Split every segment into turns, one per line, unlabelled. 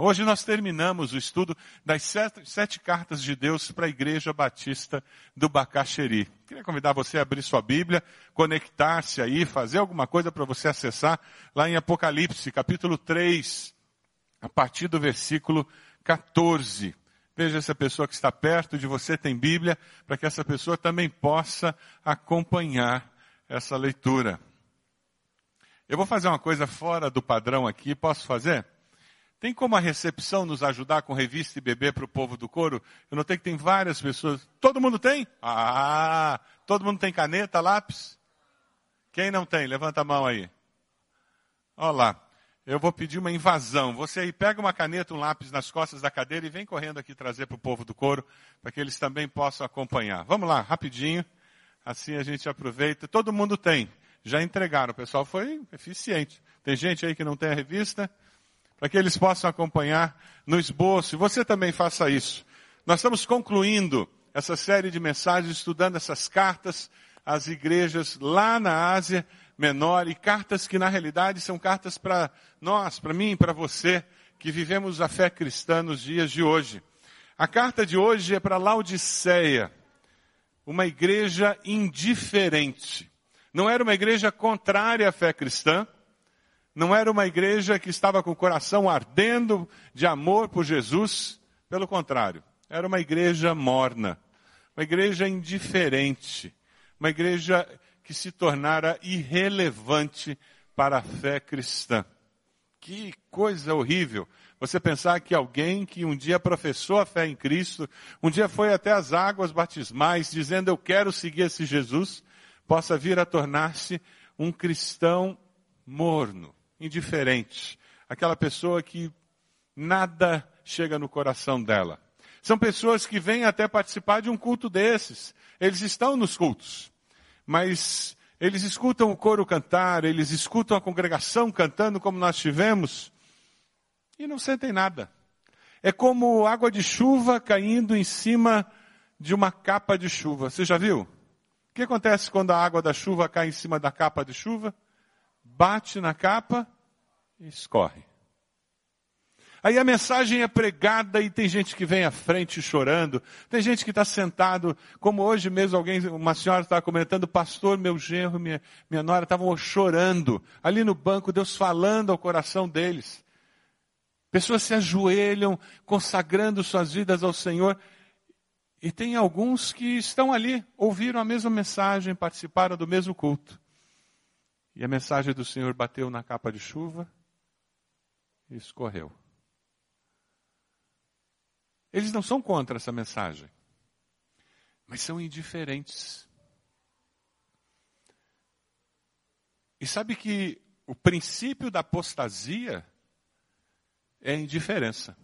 Hoje nós terminamos o estudo das sete, sete cartas de Deus para a Igreja Batista do Bacaxeri. Queria convidar você a abrir sua Bíblia, conectar-se aí, fazer alguma coisa para você acessar lá em Apocalipse, capítulo 3, a partir do versículo 14. Veja se a pessoa que está perto de você tem Bíblia, para que essa pessoa também possa acompanhar essa leitura. Eu vou fazer uma coisa fora do padrão aqui, posso fazer? Tem como a recepção nos ajudar com revista e bebê para o povo do coro? Eu notei que tem várias pessoas. Todo mundo tem? Ah, todo mundo tem caneta, lápis? Quem não tem? Levanta a mão aí. Olha lá. Eu vou pedir uma invasão. Você aí pega uma caneta, um lápis nas costas da cadeira e vem correndo aqui trazer para o povo do coro, para que eles também possam acompanhar. Vamos lá, rapidinho. Assim a gente aproveita. Todo mundo tem. Já entregaram. O pessoal foi eficiente. Tem gente aí que não tem a revista? Para que eles possam acompanhar no esboço. E você também faça isso. Nós estamos concluindo essa série de mensagens, estudando essas cartas às igrejas lá na Ásia Menor, e cartas que na realidade são cartas para nós, para mim, para você, que vivemos a fé cristã nos dias de hoje. A carta de hoje é para Laodiceia, uma igreja indiferente. Não era uma igreja contrária à fé cristã, não era uma igreja que estava com o coração ardendo de amor por Jesus, pelo contrário, era uma igreja morna, uma igreja indiferente, uma igreja que se tornara irrelevante para a fé cristã. Que coisa horrível! Você pensar que alguém que um dia professou a fé em Cristo, um dia foi até as águas batismais dizendo eu quero seguir esse Jesus, possa vir a tornar-se um cristão morno, indiferente, aquela pessoa que nada chega no coração dela. São pessoas que vêm até participar de um culto desses. Eles estão nos cultos, mas eles escutam o coro cantar, eles escutam a congregação cantando como nós tivemos e não sentem nada. É como água de chuva caindo em cima de uma capa de chuva. Você já viu? O que acontece quando a água da chuva cai em cima da capa de chuva? Bate na capa e escorre. Aí a mensagem é pregada e tem gente que vem à frente chorando, tem gente que está sentado, como hoje mesmo alguém, uma senhora estava comentando, pastor, meu genro, minha, minha nora estavam chorando, ali no banco, Deus falando ao coração deles. Pessoas se ajoelham, consagrando suas vidas ao Senhor, e tem alguns que estão ali, ouviram a mesma mensagem, participaram do mesmo culto. E a mensagem do Senhor bateu na capa de chuva e escorreu. Eles não são contra essa mensagem, mas são indiferentes. E sabe que o princípio da apostasia é a indiferença.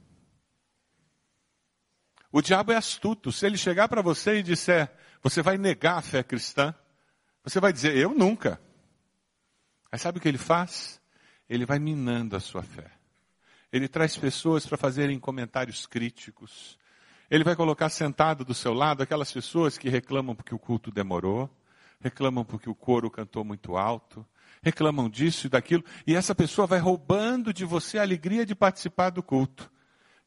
O diabo é astuto. Se ele chegar para você e disser, você vai negar a fé cristã, você vai dizer, eu nunca. Mas sabe o que ele faz? Ele vai minando a sua fé. Ele traz pessoas para fazerem comentários críticos. Ele vai colocar sentado do seu lado aquelas pessoas que reclamam porque o culto demorou, reclamam porque o coro cantou muito alto, reclamam disso e daquilo, e essa pessoa vai roubando de você a alegria de participar do culto.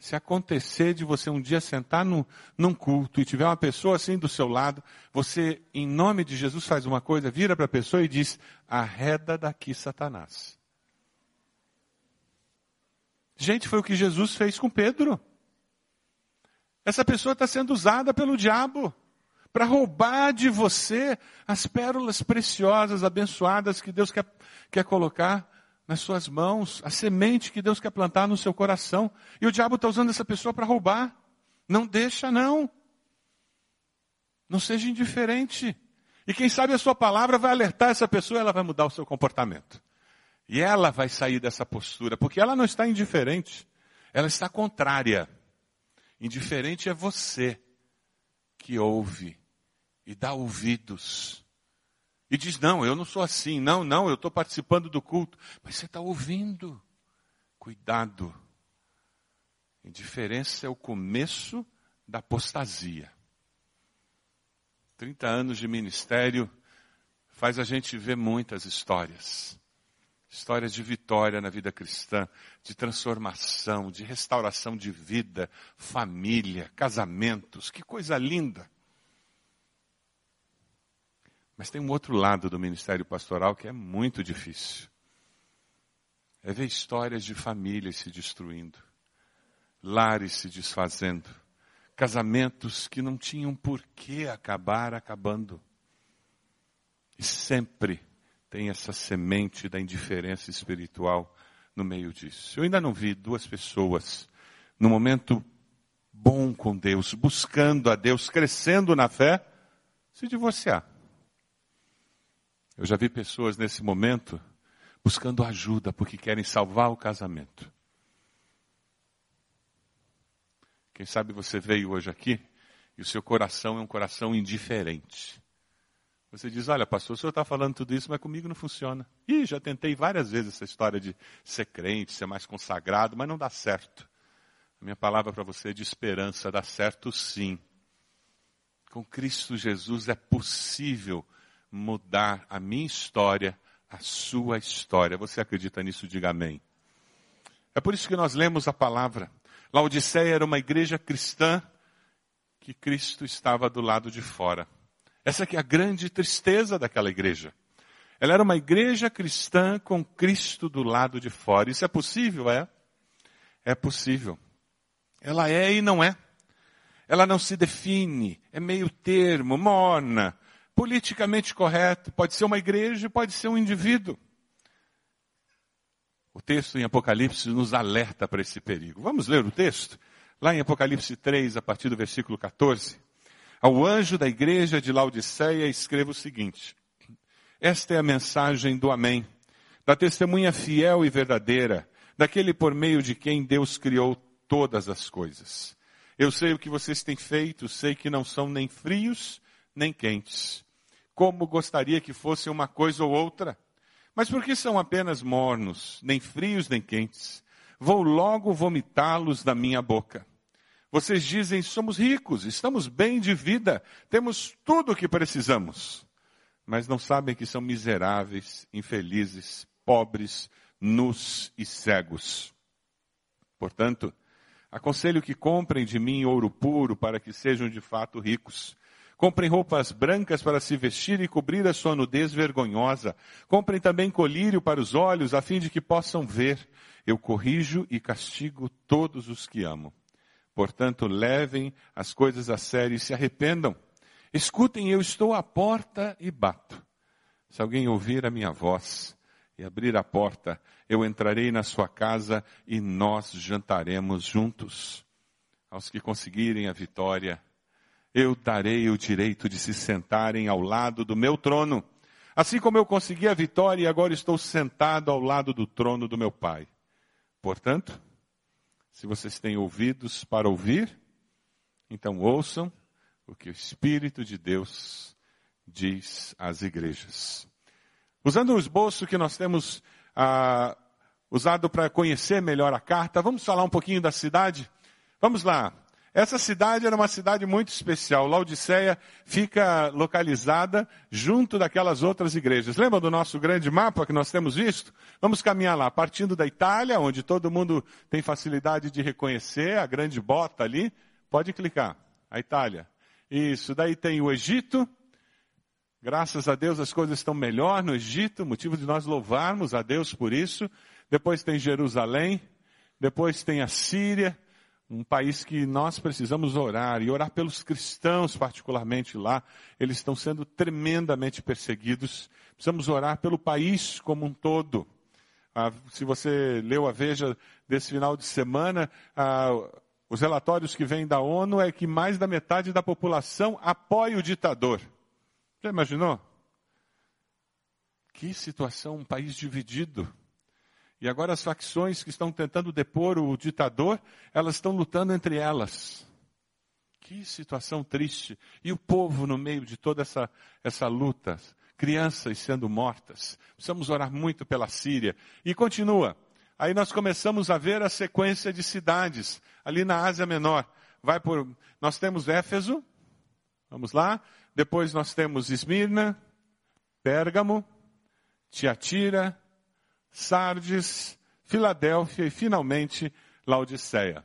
Se acontecer de você um dia sentar no, num culto e tiver uma pessoa assim do seu lado, você, em nome de Jesus, faz uma coisa, vira para a pessoa e diz: arreda daqui, Satanás. Gente, foi o que Jesus fez com Pedro. Essa pessoa está sendo usada pelo diabo para roubar de você as pérolas preciosas, abençoadas que Deus quer, quer colocar nas suas mãos, a semente que Deus quer plantar no seu coração. E o diabo está usando essa pessoa para roubar. Não deixa, não. Não seja indiferente. E quem sabe a sua palavra vai alertar essa pessoa, ela vai mudar o seu comportamento. E ela vai sair dessa postura, porque ela não está indiferente, ela está contrária. Indiferente é você que ouve e dá ouvidos e diz: Não, eu não sou assim. Não, não, eu estou participando do culto. Mas você está ouvindo. Cuidado. Indiferença é o começo da apostasia. 30 anos de ministério faz a gente ver muitas histórias. Histórias de vitória na vida cristã, de transformação, de restauração de vida, família, casamentos, que coisa linda. Mas tem um outro lado do ministério pastoral que é muito difícil. É ver histórias de famílias se destruindo, lares se desfazendo, casamentos que não tinham por que acabar acabando. E sempre tem essa semente da indiferença espiritual no meio disso. Eu ainda não vi duas pessoas no momento bom com Deus, buscando a Deus, crescendo na fé, se divorciar. Eu já vi pessoas nesse momento buscando ajuda porque querem salvar o casamento. Quem sabe você veio hoje aqui e o seu coração é um coração indiferente. Você diz, olha, pastor, o senhor está falando tudo isso, mas comigo não funciona. Ih, já tentei várias vezes essa história de ser crente, ser mais consagrado, mas não dá certo. A minha palavra para você é de esperança, dá certo sim. Com Cristo Jesus é possível mudar a minha história, a sua história. Você acredita nisso? Diga amém. É por isso que nós lemos a palavra. Laodiceia era uma igreja cristã que Cristo estava do lado de fora. Essa que é a grande tristeza daquela igreja. Ela era uma igreja cristã com Cristo do lado de fora. Isso é possível, é? É possível. Ela é e não é. Ela não se define, é meio termo, morna, politicamente correto. Pode ser uma igreja, pode ser um indivíduo. O texto em Apocalipse nos alerta para esse perigo. Vamos ler o texto? Lá em Apocalipse 3, a partir do versículo 14. Ao anjo da igreja de Laodiceia escreva o seguinte: Esta é a mensagem do Amém, da testemunha fiel e verdadeira, daquele por meio de quem Deus criou todas as coisas. Eu sei o que vocês têm feito, sei que não são nem frios nem quentes. Como gostaria que fosse uma coisa ou outra. Mas por que são apenas mornos, nem frios nem quentes? Vou logo vomitá-los da minha boca. Vocês dizem: somos ricos, estamos bem de vida, temos tudo o que precisamos. Mas não sabem que são miseráveis, infelizes, pobres, nus e cegos. Portanto, aconselho que comprem de mim ouro puro para que sejam de fato ricos. Comprem roupas brancas para se vestir e cobrir a sua nudez vergonhosa. Comprem também colírio para os olhos, a fim de que possam ver. Eu corrijo e castigo todos os que amo. Portanto, levem as coisas a sério e se arrependam. Escutem, eu estou à porta e bato. Se alguém ouvir a minha voz e abrir a porta, eu entrarei na sua casa e nós jantaremos juntos. Aos que conseguirem a vitória, eu darei o direito de se sentarem ao lado do meu trono. Assim como eu consegui a vitória e agora estou sentado ao lado do trono do meu Pai. Portanto, se vocês têm ouvidos para ouvir, então ouçam o que o Espírito de Deus diz às igrejas. Usando o esboço que nós temos ah, usado para conhecer melhor a carta, vamos falar um pouquinho da cidade? Vamos lá. Essa cidade era uma cidade muito especial. Laodiceia fica localizada junto daquelas outras igrejas. Lembra do nosso grande mapa que nós temos visto? Vamos caminhar lá, partindo da Itália, onde todo mundo tem facilidade de reconhecer a grande bota ali. Pode clicar. A Itália. Isso. Daí tem o Egito. Graças a Deus as coisas estão melhor no Egito, motivo de nós louvarmos a Deus por isso. Depois tem Jerusalém. Depois tem a Síria um país que nós precisamos orar e orar pelos cristãos, particularmente lá. Eles estão sendo tremendamente perseguidos. Precisamos orar pelo país como um todo. Ah, se você leu a Veja desse final de semana, ah, os relatórios que vêm da ONU é que mais da metade da população apoia o ditador. Já imaginou? Que situação, um país dividido. E agora as facções que estão tentando depor o ditador, elas estão lutando entre elas. Que situação triste. E o povo no meio de toda essa, essa luta, crianças sendo mortas. Precisamos orar muito pela Síria. E continua. Aí nós começamos a ver a sequência de cidades ali na Ásia Menor. Vai por, nós temos Éfeso, vamos lá. Depois nós temos Esmirna, Pérgamo, Tiatira, Sardes, Filadélfia e finalmente Laodiceia.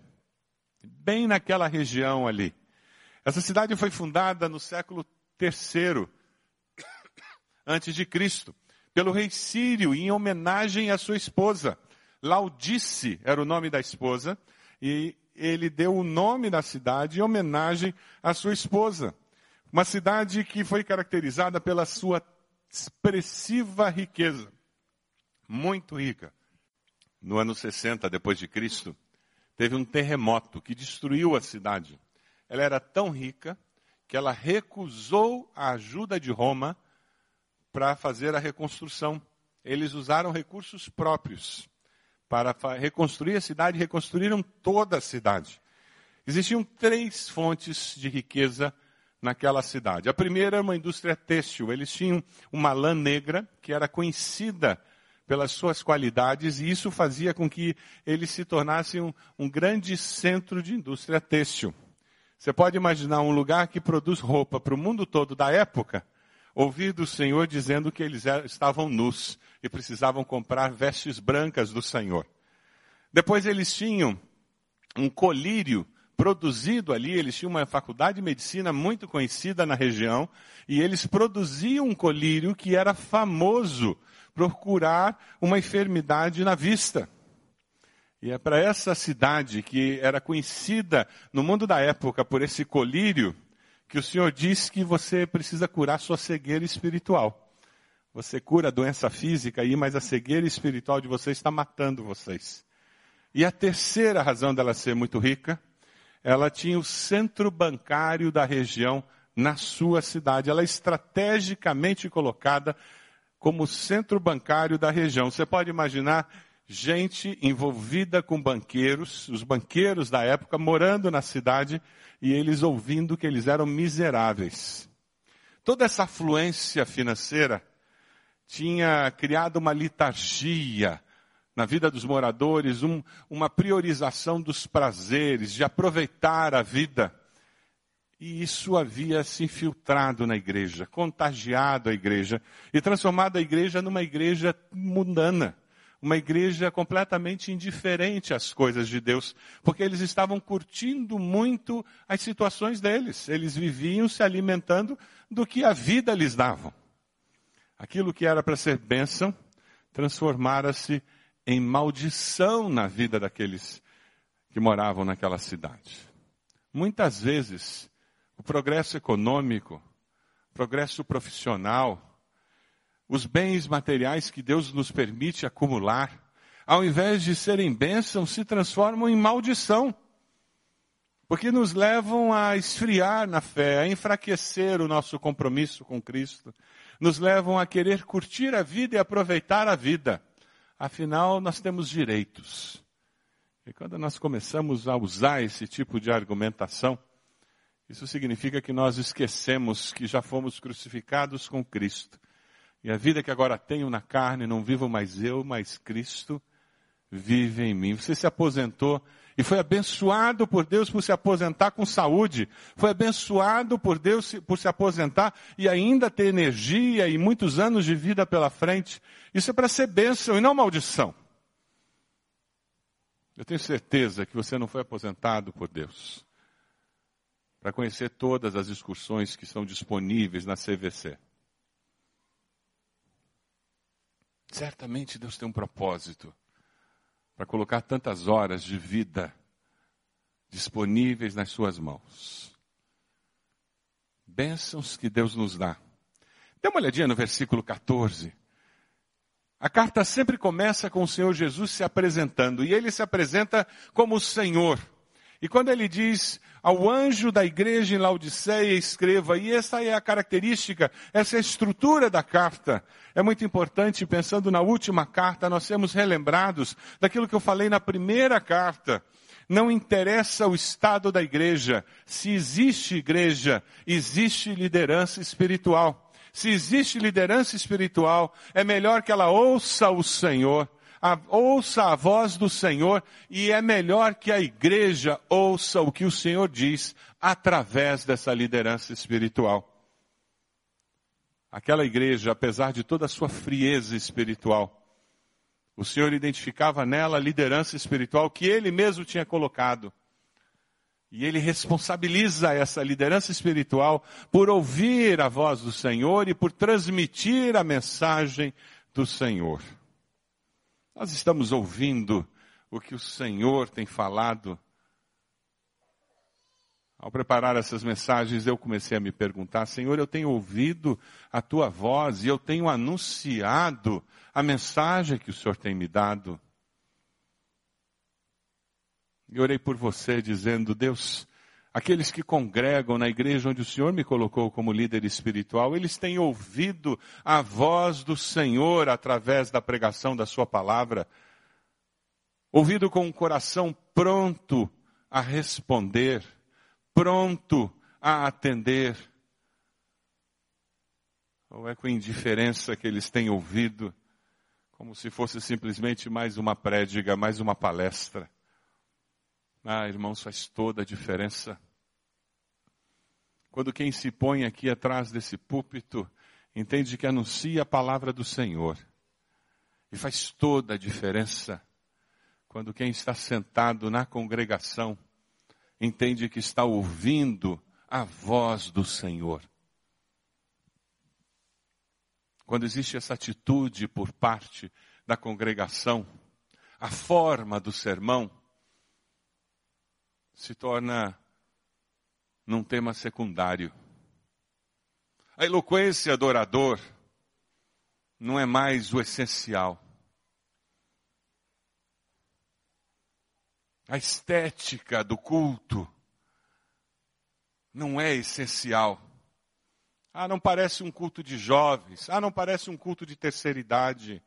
Bem naquela região ali. Essa cidade foi fundada no século III antes de Cristo, pelo rei Sírio em homenagem à sua esposa. Laudice era o nome da esposa e ele deu o nome da cidade em homenagem à sua esposa. Uma cidade que foi caracterizada pela sua expressiva riqueza, muito rica. No ano 60 depois de Cristo, teve um terremoto que destruiu a cidade. Ela era tão rica que ela recusou a ajuda de Roma para fazer a reconstrução. Eles usaram recursos próprios para reconstruir a cidade, reconstruíram toda a cidade. Existiam três fontes de riqueza naquela cidade. A primeira era uma indústria têxtil. Eles tinham uma lã negra que era conhecida pelas suas qualidades e isso fazia com que eles se tornassem um, um grande centro de indústria têxtil. Você pode imaginar um lugar que produz roupa para o mundo todo da época, ouvir do Senhor dizendo que eles estavam nus e precisavam comprar vestes brancas do Senhor. Depois eles tinham um colírio produzido ali, eles tinham uma faculdade de medicina muito conhecida na região, e eles produziam um colírio que era famoso por curar uma enfermidade na vista. E é para essa cidade, que era conhecida no mundo da época por esse colírio, que o Senhor diz que você precisa curar sua cegueira espiritual. Você cura a doença física aí, mas a cegueira espiritual de vocês está matando vocês. E a terceira razão dela ser muito rica ela tinha o centro bancário da região na sua cidade. Ela é estrategicamente colocada como centro bancário da região. Você pode imaginar gente envolvida com banqueiros, os banqueiros da época morando na cidade e eles ouvindo que eles eram miseráveis. Toda essa afluência financeira tinha criado uma liturgia na vida dos moradores um, uma priorização dos prazeres, de aproveitar a vida. E isso havia se infiltrado na igreja, contagiado a igreja e transformado a igreja numa igreja mundana, uma igreja completamente indiferente às coisas de Deus, porque eles estavam curtindo muito as situações deles. Eles viviam se alimentando do que a vida lhes dava. Aquilo que era para ser bênção transformara-se em maldição na vida daqueles que moravam naquela cidade. Muitas vezes, o progresso econômico, o progresso profissional, os bens materiais que Deus nos permite acumular, ao invés de serem bênçãos, se transformam em maldição. Porque nos levam a esfriar na fé, a enfraquecer o nosso compromisso com Cristo, nos levam a querer curtir a vida e aproveitar a vida. Afinal, nós temos direitos. E quando nós começamos a usar esse tipo de argumentação, isso significa que nós esquecemos que já fomos crucificados com Cristo. E a vida que agora tenho na carne, não vivo mais eu, mas Cristo vive em mim. Você se aposentou e foi abençoado por Deus por se aposentar com saúde. Foi abençoado por Deus por se aposentar e ainda ter energia e muitos anos de vida pela frente. Isso é para ser bênção e não maldição. Eu tenho certeza que você não foi aposentado por Deus para conhecer todas as excursões que são disponíveis na CVC. Certamente Deus tem um propósito para colocar tantas horas de vida disponíveis nas suas mãos. Bênçãos que Deus nos dá. Dê uma olhadinha no versículo 14. A carta sempre começa com o Senhor Jesus se apresentando, e ele se apresenta como o Senhor. E quando ele diz ao anjo da igreja em Laodiceia, escreva, e essa é a característica, essa é a estrutura da carta. É muito importante, pensando na última carta, nós sermos relembrados daquilo que eu falei na primeira carta. Não interessa o estado da igreja. Se existe igreja, existe liderança espiritual. Se existe liderança espiritual, é melhor que ela ouça o Senhor a, ouça a voz do Senhor e é melhor que a igreja ouça o que o Senhor diz através dessa liderança espiritual. Aquela igreja, apesar de toda a sua frieza espiritual, O Senhor identificava nela a liderança espiritual que ele mesmo tinha colocado. E ele responsabiliza essa liderança espiritual por ouvir a voz do Senhor e por transmitir a mensagem do Senhor. Nós estamos ouvindo o que o Senhor tem falado. Ao preparar essas mensagens, eu comecei a me perguntar, Senhor, eu tenho ouvido a tua voz e eu tenho anunciado a mensagem que o Senhor tem me dado. E orei por você dizendo, Deus, aqueles que congregam na igreja onde o Senhor me colocou como líder espiritual, eles têm ouvido a voz do Senhor através da pregação da sua palavra, ouvido com o coração pronto a responder, pronto a atender. Ou é com indiferença que eles têm ouvido, como se fosse simplesmente mais uma prédica, mais uma palestra. Ah, irmãos, faz toda a diferença. Quando quem se põe aqui atrás desse púlpito entende que anuncia a palavra do Senhor. E faz toda a diferença quando quem está sentado na congregação entende que está ouvindo a voz do Senhor. Quando existe essa atitude por parte da congregação, a forma do sermão se torna num tema secundário. A eloquência do orador não é mais o essencial. A estética do culto não é essencial. Ah, não parece um culto de jovens. Ah, não parece um culto de terceira idade.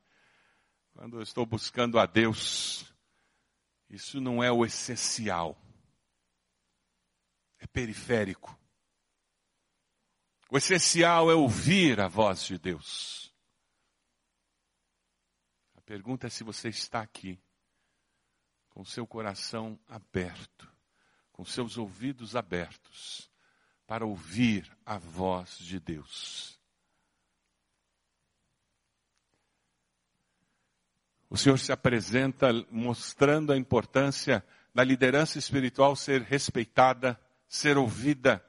Quando eu estou buscando a Deus, isso não é o essencial periférico. O essencial é ouvir a voz de Deus. A pergunta é se você está aqui, com seu coração aberto, com seus ouvidos abertos, para ouvir a voz de Deus. O Senhor se apresenta mostrando a importância da liderança espiritual ser respeitada ser ouvida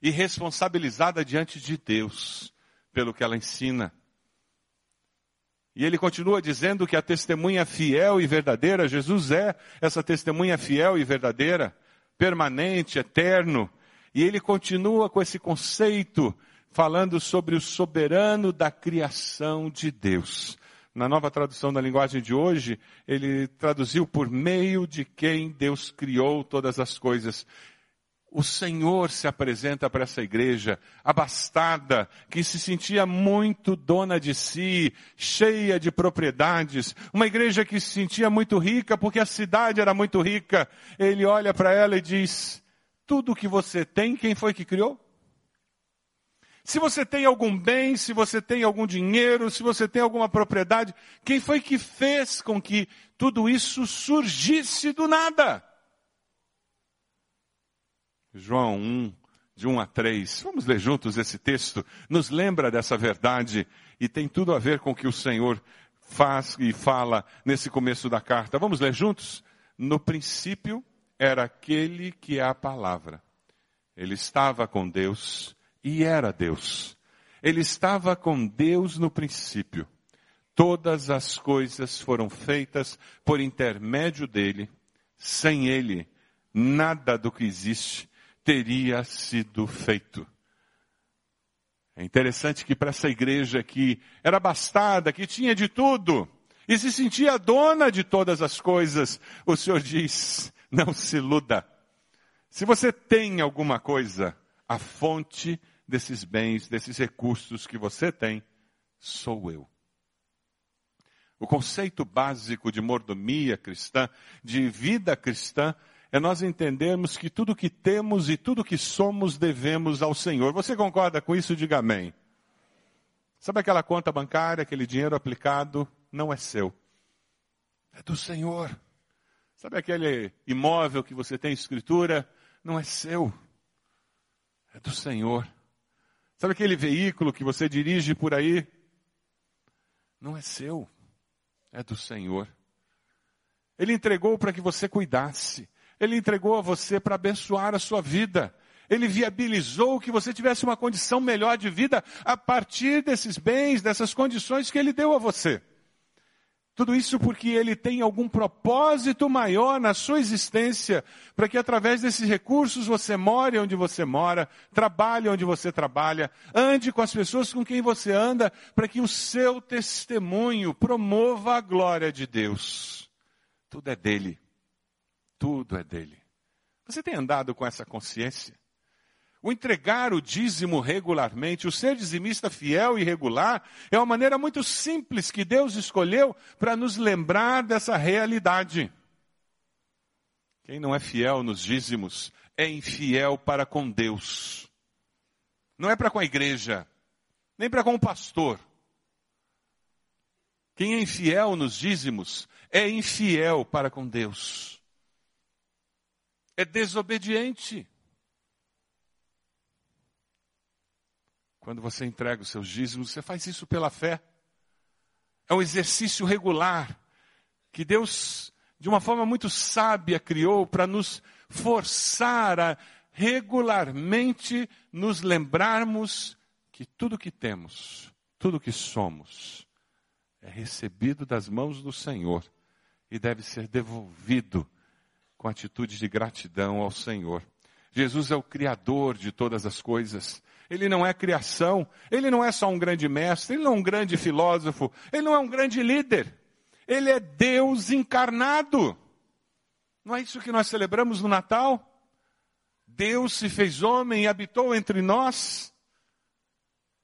e responsabilizada diante de Deus pelo que ela ensina. E ele continua dizendo que a testemunha fiel e verdadeira, Jesus é essa testemunha fiel e verdadeira, permanente, eterno. E ele continua com esse conceito, falando sobre o soberano da criação de Deus. Na nova tradução da linguagem de hoje, ele traduziu por meio de quem Deus criou todas as coisas o Senhor se apresenta para essa igreja abastada, que se sentia muito dona de si, cheia de propriedades, uma igreja que se sentia muito rica porque a cidade era muito rica. Ele olha para ela e diz: Tudo que você tem, quem foi que criou? Se você tem algum bem, se você tem algum dinheiro, se você tem alguma propriedade, quem foi que fez com que tudo isso surgisse do nada? João 1, de 1 a 3. Vamos ler juntos esse texto. Nos lembra dessa verdade e tem tudo a ver com o que o Senhor faz e fala nesse começo da carta. Vamos ler juntos? No princípio era aquele que é a palavra. Ele estava com Deus e era Deus. Ele estava com Deus no princípio. Todas as coisas foram feitas por intermédio dele. Sem ele, nada do que existe teria sido feito. É interessante que para essa igreja que era bastada, que tinha de tudo, e se sentia dona de todas as coisas, o Senhor diz: não se iluda. Se você tem alguma coisa, a fonte desses bens, desses recursos que você tem, sou eu. O conceito básico de mordomia cristã, de vida cristã, é nós entendermos que tudo que temos e tudo que somos devemos ao Senhor. Você concorda com isso? Diga amém. Sabe aquela conta bancária, aquele dinheiro aplicado? Não é seu. É do Senhor. Sabe aquele imóvel que você tem escritura? Não é seu. É do Senhor. Sabe aquele veículo que você dirige por aí? Não é seu. é do Senhor. Ele entregou para que você cuidasse. Ele entregou a você para abençoar a sua vida. Ele viabilizou que você tivesse uma condição melhor de vida a partir desses bens, dessas condições que ele deu a você. Tudo isso porque ele tem algum propósito maior na sua existência, para que através desses recursos você more onde você mora, trabalhe onde você trabalha, ande com as pessoas com quem você anda, para que o seu testemunho promova a glória de Deus. Tudo é dele. Tudo é dele. Você tem andado com essa consciência? O entregar o dízimo regularmente, o ser dizimista fiel e regular, é uma maneira muito simples que Deus escolheu para nos lembrar dessa realidade. Quem não é fiel nos dízimos é infiel para com Deus. Não é para com a igreja, nem para com o pastor. Quem é infiel nos dízimos é infiel para com Deus. É desobediente. Quando você entrega os seus dízimos, você faz isso pela fé. É um exercício regular que Deus, de uma forma muito sábia, criou para nos forçar a regularmente nos lembrarmos que tudo que temos, tudo que somos, é recebido das mãos do Senhor e deve ser devolvido com atitude de gratidão ao Senhor. Jesus é o Criador de todas as coisas. Ele não é criação, ele não é só um grande mestre, ele não é um grande filósofo, ele não é um grande líder. Ele é Deus encarnado. Não é isso que nós celebramos no Natal? Deus se fez homem e habitou entre nós.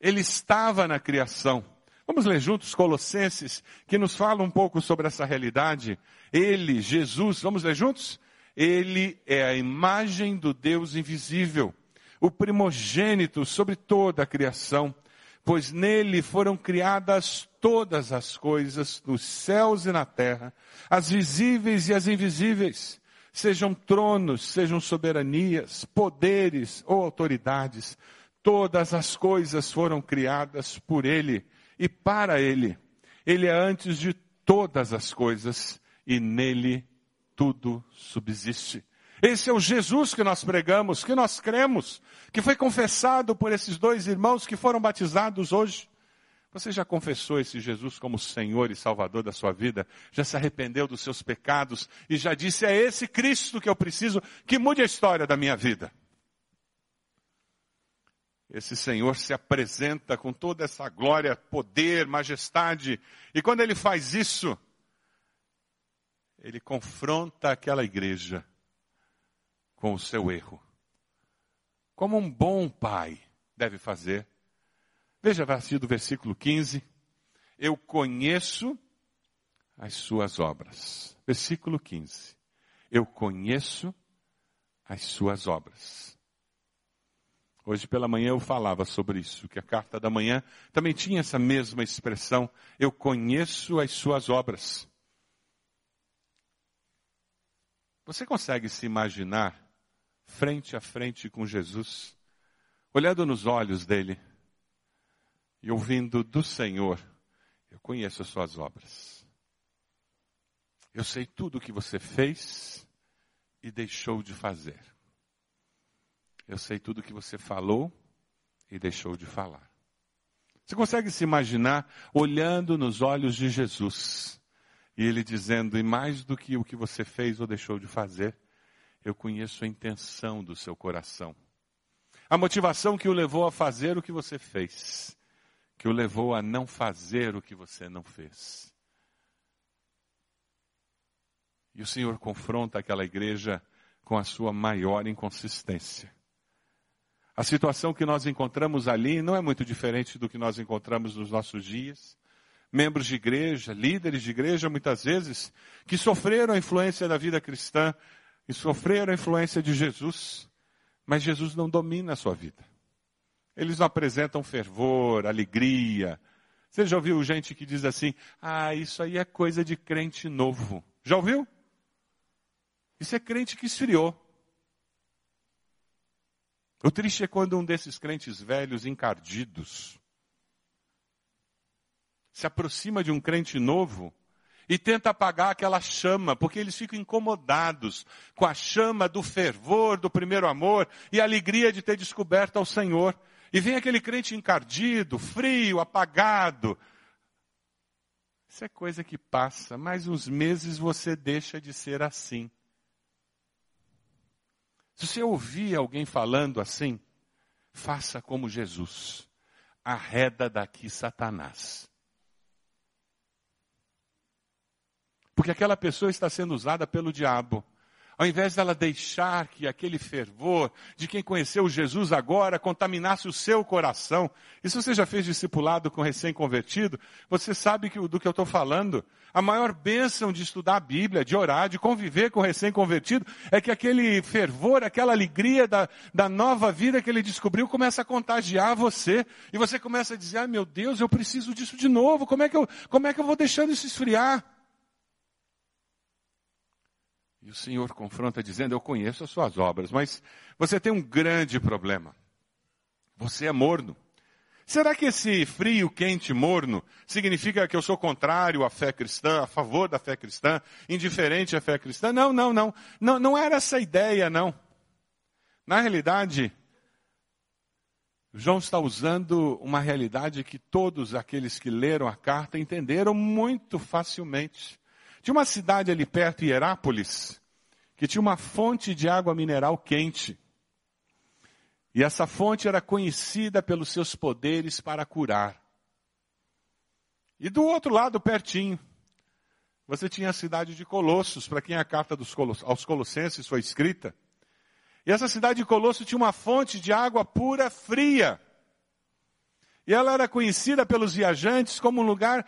Ele estava na criação. Vamos ler juntos Colossenses, que nos fala um pouco sobre essa realidade. Ele, Jesus, vamos ler juntos? Ele é a imagem do Deus invisível o primogênito sobre toda a criação, pois nele foram criadas todas as coisas, nos céus e na terra, as visíveis e as invisíveis, sejam tronos, sejam soberanias, poderes ou autoridades, todas as coisas foram criadas por ele e para ele. Ele é antes de todas as coisas e nele tudo subsiste. Esse é o Jesus que nós pregamos, que nós cremos, que foi confessado por esses dois irmãos que foram batizados hoje. Você já confessou esse Jesus como Senhor e Salvador da sua vida? Já se arrependeu dos seus pecados e já disse: é esse Cristo que eu preciso que mude a história da minha vida? Esse Senhor se apresenta com toda essa glória, poder, majestade, e quando ele faz isso, ele confronta aquela igreja com o seu erro. Como um bom pai deve fazer. Veja a do versículo 15. Eu conheço as suas obras. Versículo 15. Eu conheço as suas obras. Hoje pela manhã eu falava sobre isso, que a carta da manhã também tinha essa mesma expressão. Eu conheço as suas obras. Você consegue se imaginar frente a frente com Jesus, olhando nos olhos dele e ouvindo do Senhor, eu conheço as suas obras. Eu sei tudo o que você fez e deixou de fazer. Eu sei tudo o que você falou e deixou de falar. Você consegue se imaginar olhando nos olhos de Jesus e ele dizendo, e mais do que o que você fez ou deixou de fazer, eu conheço a intenção do seu coração. A motivação que o levou a fazer o que você fez, que o levou a não fazer o que você não fez. E o Senhor confronta aquela igreja com a sua maior inconsistência. A situação que nós encontramos ali não é muito diferente do que nós encontramos nos nossos dias. Membros de igreja, líderes de igreja, muitas vezes, que sofreram a influência da vida cristã e sofreram a influência de Jesus, mas Jesus não domina a sua vida. Eles não apresentam fervor, alegria. Você já ouviu gente que diz assim: ah, isso aí é coisa de crente novo. Já ouviu? Isso é crente que esfriou. O triste é quando um desses crentes velhos, encardidos, se aproxima de um crente novo e tenta apagar aquela chama, porque eles ficam incomodados com a chama do fervor, do primeiro amor e a alegria de ter descoberto ao Senhor. E vem aquele crente encardido, frio, apagado. Isso é coisa que passa, mais uns meses você deixa de ser assim. Se você ouvir alguém falando assim, faça como Jesus. Arreda daqui Satanás. Porque aquela pessoa está sendo usada pelo diabo. Ao invés dela deixar que aquele fervor de quem conheceu Jesus agora contaminasse o seu coração. E se você já fez discipulado com recém-convertido, você sabe que, do que eu estou falando. A maior bênção de estudar a Bíblia, de orar, de conviver com recém-convertido, é que aquele fervor, aquela alegria da, da nova vida que ele descobriu começa a contagiar você. E você começa a dizer, ai ah, meu Deus, eu preciso disso de novo. Como é que eu, como é que eu vou deixando isso esfriar? O Senhor confronta dizendo: Eu conheço as suas obras, mas você tem um grande problema. Você é morno. Será que esse frio, quente, morno significa que eu sou contrário à fé cristã, a favor da fé cristã, indiferente à fé cristã? Não, não, não. Não, não era essa a ideia, não. Na realidade, João está usando uma realidade que todos aqueles que leram a carta entenderam muito facilmente. Tinha uma cidade ali perto, Hierápolis, que tinha uma fonte de água mineral quente. E essa fonte era conhecida pelos seus poderes para curar. E do outro lado, pertinho, você tinha a cidade de Colossos, para quem a carta aos Colossenses foi escrita. E essa cidade de Colossos tinha uma fonte de água pura, fria. E ela era conhecida pelos viajantes como um lugar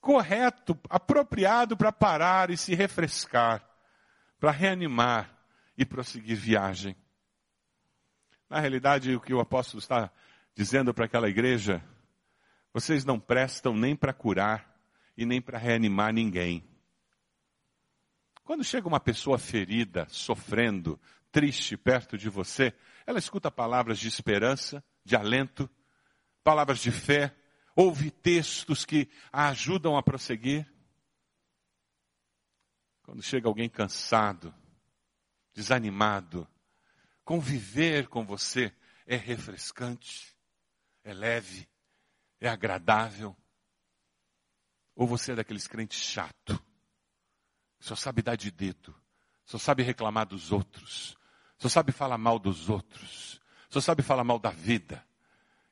correto, apropriado para parar e se refrescar, para reanimar e prosseguir viagem. Na realidade, o que o apóstolo está dizendo para aquela igreja, vocês não prestam nem para curar e nem para reanimar ninguém. Quando chega uma pessoa ferida, sofrendo, triste perto de você, ela escuta palavras de esperança, de alento, palavras de fé, ouve textos que a ajudam a prosseguir. Quando chega alguém cansado, desanimado, conviver com você é refrescante, é leve, é agradável. Ou você é daqueles crentes chato, só sabe dar de dedo, só sabe reclamar dos outros, só sabe falar mal dos outros, só sabe falar mal da vida.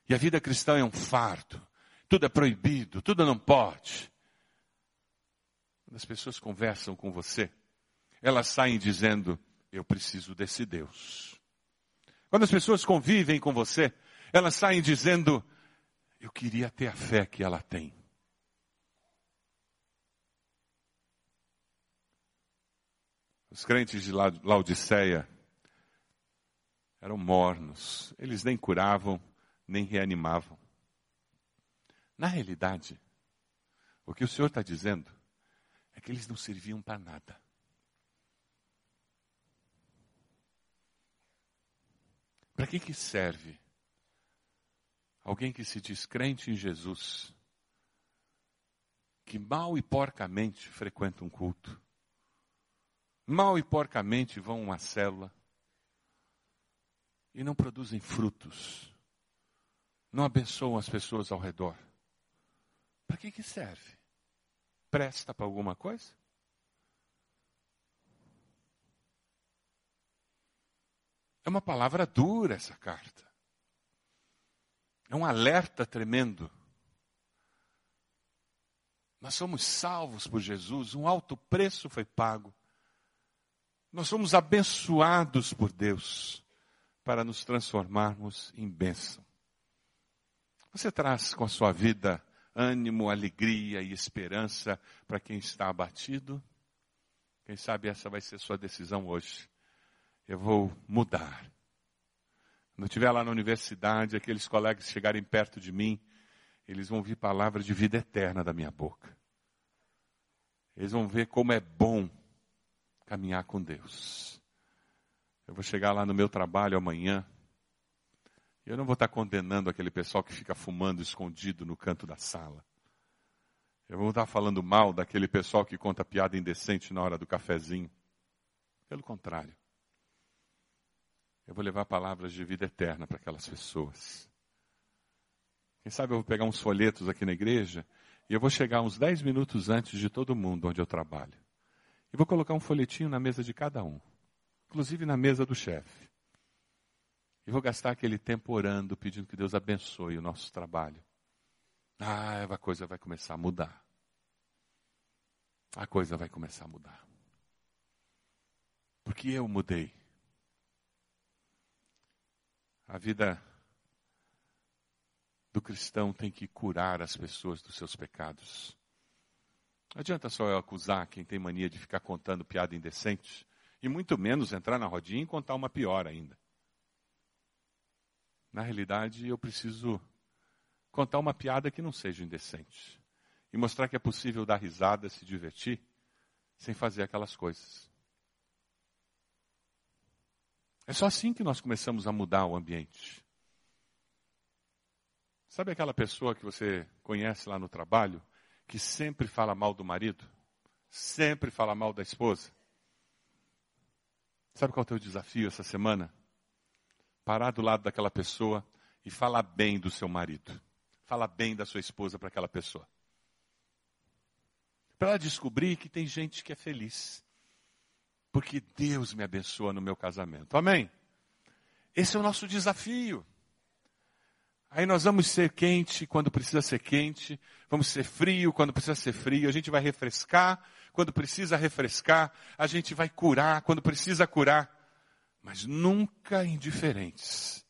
E a vida cristã é um fardo tudo é proibido, tudo não pode. Quando as pessoas conversam com você, elas saem dizendo: Eu preciso desse Deus. Quando as pessoas convivem com você, elas saem dizendo: Eu queria ter a fé que ela tem. Os crentes de Laodiceia eram mornos, eles nem curavam, nem reanimavam. Na realidade, o que o Senhor está dizendo é que eles não serviam para nada. Para que, que serve alguém que se diz crente em Jesus, que mal e porcamente frequenta um culto, mal e porcamente vão a uma célula e não produzem frutos, não abençoam as pessoas ao redor? Para que, que serve? Presta para alguma coisa? É uma palavra dura essa carta. É um alerta tremendo. Nós somos salvos por Jesus, um alto preço foi pago. Nós somos abençoados por Deus para nos transformarmos em bênção. Você traz com a sua vida ânimo, alegria e esperança para quem está abatido? Quem sabe essa vai ser sua decisão hoje. Eu vou mudar. Quando eu estiver lá na universidade, aqueles colegas chegarem perto de mim, eles vão ouvir palavras de vida eterna da minha boca. Eles vão ver como é bom caminhar com Deus. Eu vou chegar lá no meu trabalho amanhã, eu não vou estar condenando aquele pessoal que fica fumando escondido no canto da sala. Eu vou estar falando mal daquele pessoal que conta piada indecente na hora do cafezinho. Pelo contrário. Eu vou levar palavras de vida eterna para aquelas pessoas. Quem sabe eu vou pegar uns folhetos aqui na igreja e eu vou chegar uns 10 minutos antes de todo mundo onde eu trabalho. E vou colocar um folhetinho na mesa de cada um, inclusive na mesa do chefe. E vou gastar aquele tempo orando, pedindo que Deus abençoe o nosso trabalho. Ah, a coisa vai começar a mudar. A coisa vai começar a mudar. Porque eu mudei. A vida do cristão tem que curar as pessoas dos seus pecados. Não adianta só eu acusar quem tem mania de ficar contando piada indecente, e muito menos entrar na rodinha e contar uma pior ainda. Na realidade, eu preciso contar uma piada que não seja indecente. E mostrar que é possível dar risada, se divertir, sem fazer aquelas coisas. É só assim que nós começamos a mudar o ambiente. Sabe aquela pessoa que você conhece lá no trabalho, que sempre fala mal do marido? Sempre fala mal da esposa? Sabe qual é o teu desafio essa semana? Parar do lado daquela pessoa e falar bem do seu marido fala bem da sua esposa para aquela pessoa. Para ela descobrir que tem gente que é feliz. Porque Deus me abençoa no meu casamento. Amém? Esse é o nosso desafio. Aí nós vamos ser quente quando precisa ser quente, vamos ser frio quando precisa ser frio, a gente vai refrescar quando precisa refrescar, a gente vai curar quando precisa curar, mas nunca indiferentes.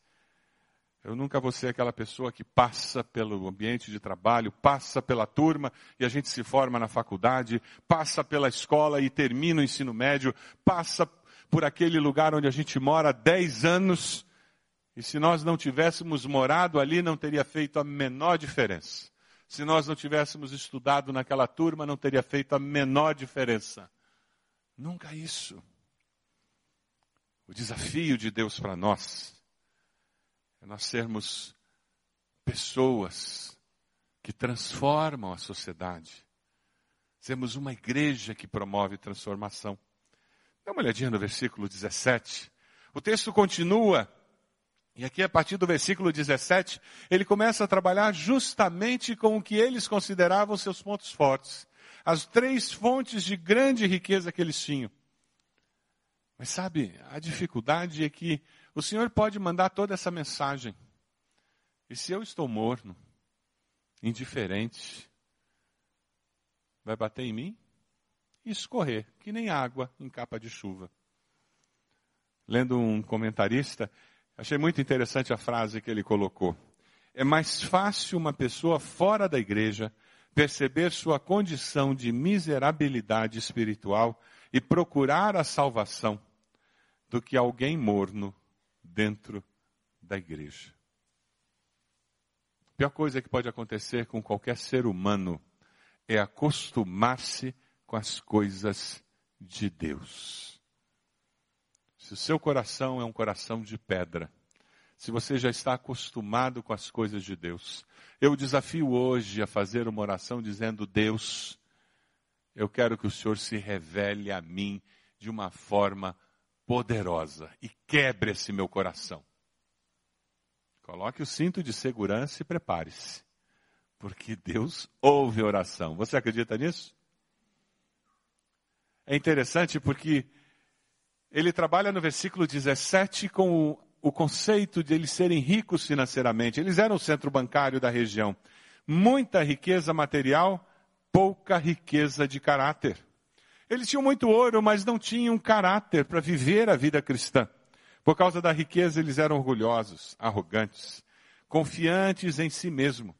Eu nunca vou ser aquela pessoa que passa pelo ambiente de trabalho, passa pela turma e a gente se forma na faculdade, passa pela escola e termina o ensino médio, passa por aquele lugar onde a gente mora há 10 anos e se nós não tivéssemos morado ali não teria feito a menor diferença. Se nós não tivéssemos estudado naquela turma não teria feito a menor diferença. Nunca isso. O desafio de Deus para nós é nós sermos pessoas que transformam a sociedade. Sermos uma igreja que promove transformação. Dá uma olhadinha no versículo 17. O texto continua, e aqui a partir do versículo 17, ele começa a trabalhar justamente com o que eles consideravam seus pontos fortes. As três fontes de grande riqueza que eles tinham. Mas sabe, a dificuldade é que o Senhor pode mandar toda essa mensagem. E se eu estou morno, indiferente, vai bater em mim e escorrer, que nem água em capa de chuva. Lendo um comentarista, achei muito interessante a frase que ele colocou. É mais fácil uma pessoa fora da igreja perceber sua condição de miserabilidade espiritual e procurar a salvação do que alguém morno dentro da igreja. A pior coisa que pode acontecer com qualquer ser humano é acostumar-se com as coisas de Deus. Se o seu coração é um coração de pedra, se você já está acostumado com as coisas de Deus, eu desafio hoje a fazer uma oração dizendo: Deus, eu quero que o Senhor se revele a mim de uma forma poderosa e quebre esse meu coração. Coloque o cinto de segurança e prepare-se, porque Deus ouve a oração. Você acredita nisso? É interessante porque ele trabalha no versículo 17 com o, o conceito de eles serem ricos financeiramente. Eles eram o centro bancário da região. Muita riqueza material, pouca riqueza de caráter. Eles tinham muito ouro, mas não tinham caráter para viver a vida cristã. Por causa da riqueza, eles eram orgulhosos, arrogantes, confiantes em si mesmo.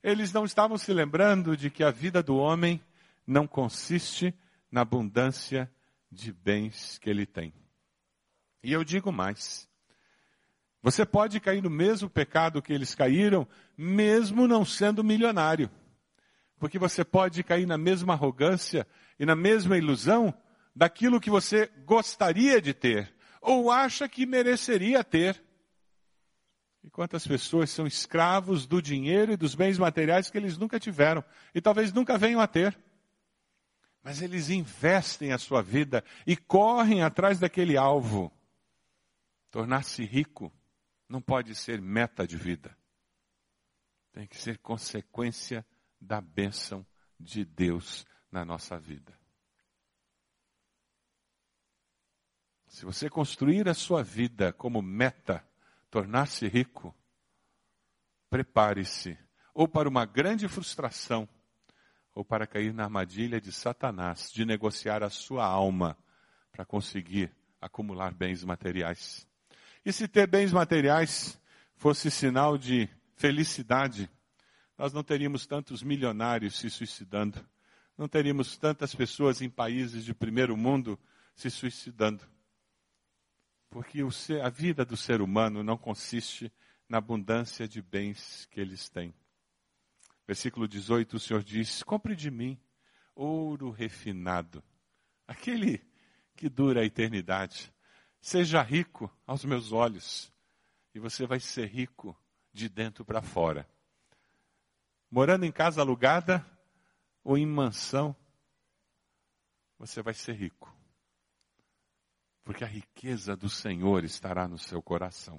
Eles não estavam se lembrando de que a vida do homem não consiste na abundância de bens que ele tem. E eu digo mais. Você pode cair no mesmo pecado que eles caíram, mesmo não sendo milionário. Porque você pode cair na mesma arrogância e na mesma ilusão daquilo que você gostaria de ter ou acha que mereceria ter. E quantas pessoas são escravos do dinheiro e dos bens materiais que eles nunca tiveram e talvez nunca venham a ter. Mas eles investem a sua vida e correm atrás daquele alvo. Tornar-se rico não pode ser meta de vida. Tem que ser consequência da bênção de Deus na nossa vida. Se você construir a sua vida como meta, tornar-se rico, prepare-se ou para uma grande frustração, ou para cair na armadilha de Satanás, de negociar a sua alma para conseguir acumular bens materiais. E se ter bens materiais fosse sinal de felicidade, nós não teríamos tantos milionários se suicidando, não teríamos tantas pessoas em países de primeiro mundo se suicidando. Porque a vida do ser humano não consiste na abundância de bens que eles têm. Versículo 18, o Senhor diz: Compre de mim ouro refinado, aquele que dura a eternidade. Seja rico aos meus olhos, e você vai ser rico de dentro para fora. Morando em casa alugada ou em mansão, você vai ser rico porque a riqueza do Senhor estará no seu coração.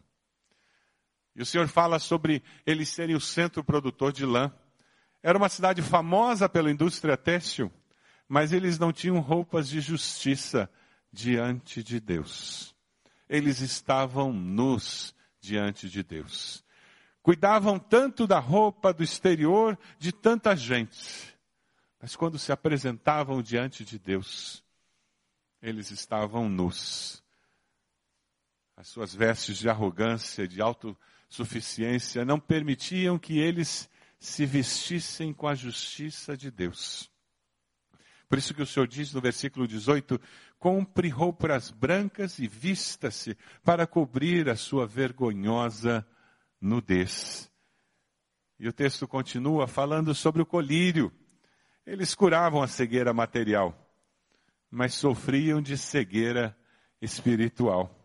E o Senhor fala sobre eles serem o centro produtor de lã. Era uma cidade famosa pela indústria têxtil, mas eles não tinham roupas de justiça diante de Deus. Eles estavam nus diante de Deus. Cuidavam tanto da roupa do exterior de tanta gente, mas quando se apresentavam diante de Deus, eles estavam nus. As suas vestes de arrogância, de autossuficiência, não permitiam que eles se vestissem com a justiça de Deus. Por isso que o Senhor diz no versículo 18: compre roupas brancas e vista-se para cobrir a sua vergonhosa nudez. E o texto continua falando sobre o colírio. Eles curavam a cegueira material mas sofriam de cegueira espiritual.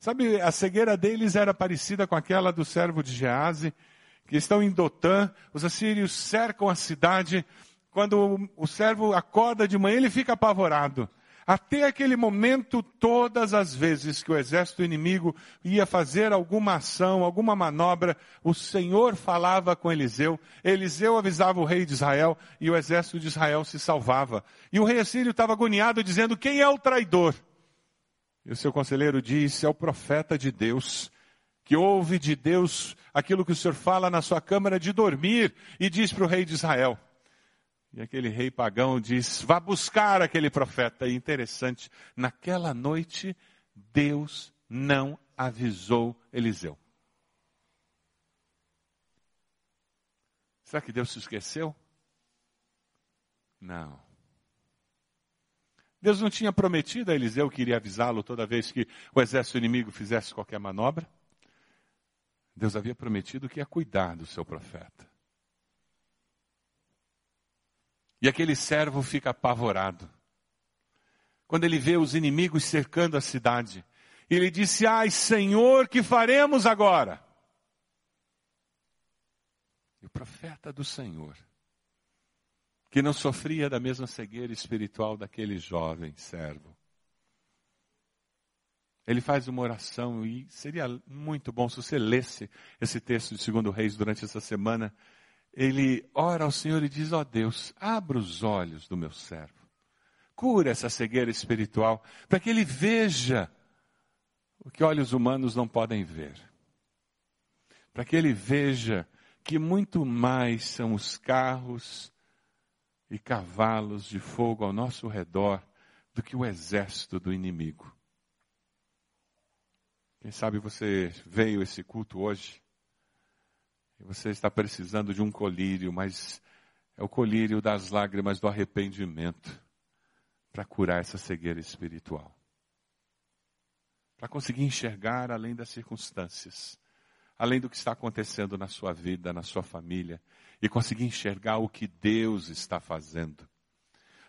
Sabe, a cegueira deles era parecida com aquela do servo de Gease, que estão em Dotã, os assírios cercam a cidade, quando o servo acorda de manhã, ele fica apavorado. Até aquele momento, todas as vezes que o exército inimigo ia fazer alguma ação, alguma manobra, o Senhor falava com Eliseu, Eliseu avisava o rei de Israel e o exército de Israel se salvava. E o rei assírio estava agoniado dizendo, quem é o traidor? E o seu conselheiro disse, é o profeta de Deus, que ouve de Deus aquilo que o Senhor fala na sua câmara de dormir e diz para o rei de Israel. E aquele rei pagão diz: vá buscar aquele profeta. E interessante, naquela noite, Deus não avisou Eliseu. Será que Deus se esqueceu? Não. Deus não tinha prometido a Eliseu que iria avisá-lo toda vez que o exército inimigo fizesse qualquer manobra? Deus havia prometido que ia cuidar do seu profeta. E aquele servo fica apavorado. Quando ele vê os inimigos cercando a cidade, ele disse: Ai, Senhor, que faremos agora? E o profeta do Senhor, que não sofria da mesma cegueira espiritual daquele jovem servo, ele faz uma oração e seria muito bom se você lesse esse texto de 2 Reis durante essa semana ele ora ao Senhor e diz: Ó oh Deus, abra os olhos do meu servo, cura essa cegueira espiritual, para que ele veja o que olhos humanos não podem ver, para que ele veja que muito mais são os carros e cavalos de fogo ao nosso redor do que o exército do inimigo. Quem sabe você veio esse culto hoje e você está precisando de um colírio, mas é o colírio das lágrimas do arrependimento para curar essa cegueira espiritual. Para conseguir enxergar além das circunstâncias, além do que está acontecendo na sua vida, na sua família, e conseguir enxergar o que Deus está fazendo.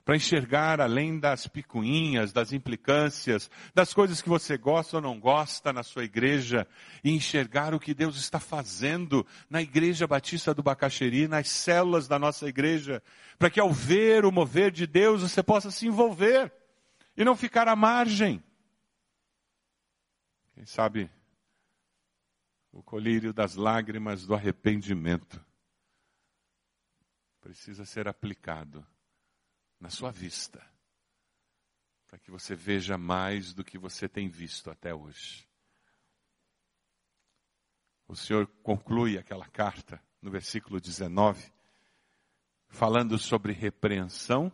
Para enxergar além das picuinhas, das implicâncias, das coisas que você gosta ou não gosta na sua igreja, e enxergar o que Deus está fazendo na Igreja Batista do Bacaxeri, nas células da nossa igreja, para que ao ver o mover de Deus você possa se envolver e não ficar à margem. Quem sabe o colírio das lágrimas do arrependimento precisa ser aplicado na sua vista, para que você veja mais do que você tem visto até hoje. O Senhor conclui aquela carta no versículo 19, falando sobre repreensão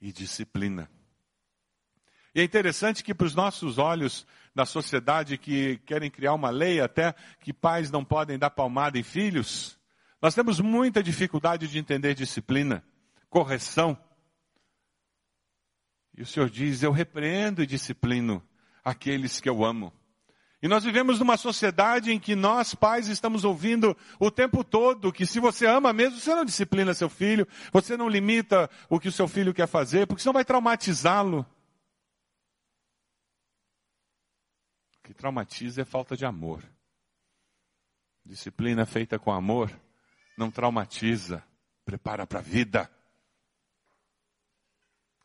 e disciplina. E é interessante que para os nossos olhos da sociedade que querem criar uma lei até que pais não podem dar palmada em filhos, nós temos muita dificuldade de entender disciplina correção. E o Senhor diz: Eu repreendo e disciplino aqueles que eu amo. E nós vivemos numa sociedade em que nós, pais, estamos ouvindo o tempo todo que se você ama mesmo, você não disciplina seu filho, você não limita o que o seu filho quer fazer, porque senão vai traumatizá-lo. O que traumatiza é falta de amor. Disciplina feita com amor não traumatiza, prepara para a vida.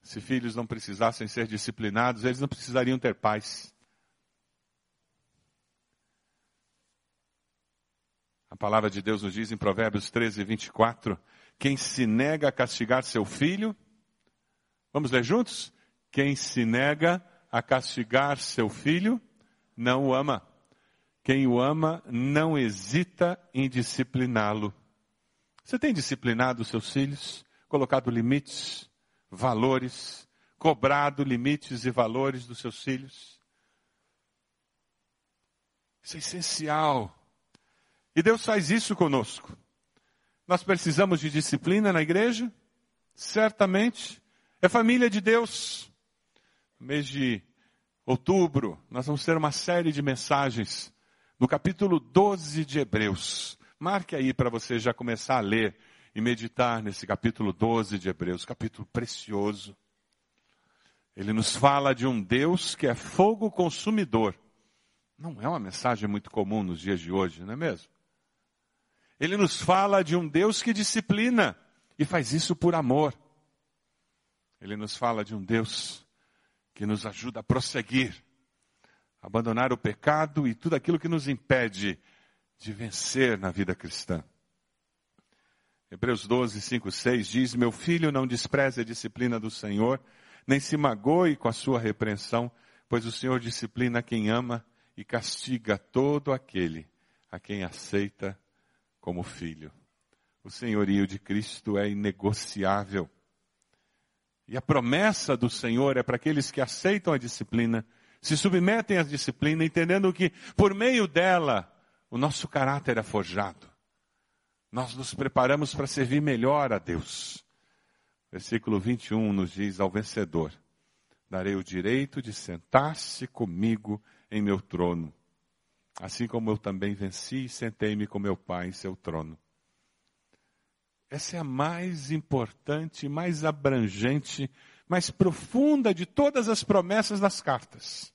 Se filhos não precisassem ser disciplinados, eles não precisariam ter paz. A palavra de Deus nos diz em Provérbios 13, 24: quem se nega a castigar seu filho, vamos ler juntos? Quem se nega a castigar seu filho, não o ama. Quem o ama não hesita em discipliná-lo. Você tem disciplinado seus filhos, colocado limites? Valores, cobrado limites e valores dos seus filhos. Isso é essencial. E Deus faz isso conosco. Nós precisamos de disciplina na igreja? Certamente. É família de Deus. No mês de outubro, nós vamos ter uma série de mensagens no capítulo 12 de Hebreus. Marque aí para você já começar a ler e meditar nesse capítulo 12 de Hebreus, capítulo precioso. Ele nos fala de um Deus que é fogo consumidor. Não é uma mensagem muito comum nos dias de hoje, não é mesmo? Ele nos fala de um Deus que disciplina e faz isso por amor. Ele nos fala de um Deus que nos ajuda a prosseguir, abandonar o pecado e tudo aquilo que nos impede de vencer na vida cristã. Hebreus 12, 5, 6 diz: Meu filho, não despreze a disciplina do Senhor, nem se magoe com a sua repreensão, pois o Senhor disciplina quem ama e castiga todo aquele a quem aceita como filho. O senhorio de Cristo é inegociável. E a promessa do Senhor é para aqueles que aceitam a disciplina, se submetem à disciplina, entendendo que por meio dela o nosso caráter é forjado nós nos preparamos para servir melhor a Deus. Versículo 21 nos diz ao vencedor: Darei o direito de sentar-se comigo em meu trono, assim como eu também venci e sentei-me com meu Pai em seu trono. Essa é a mais importante, mais abrangente, mais profunda de todas as promessas das cartas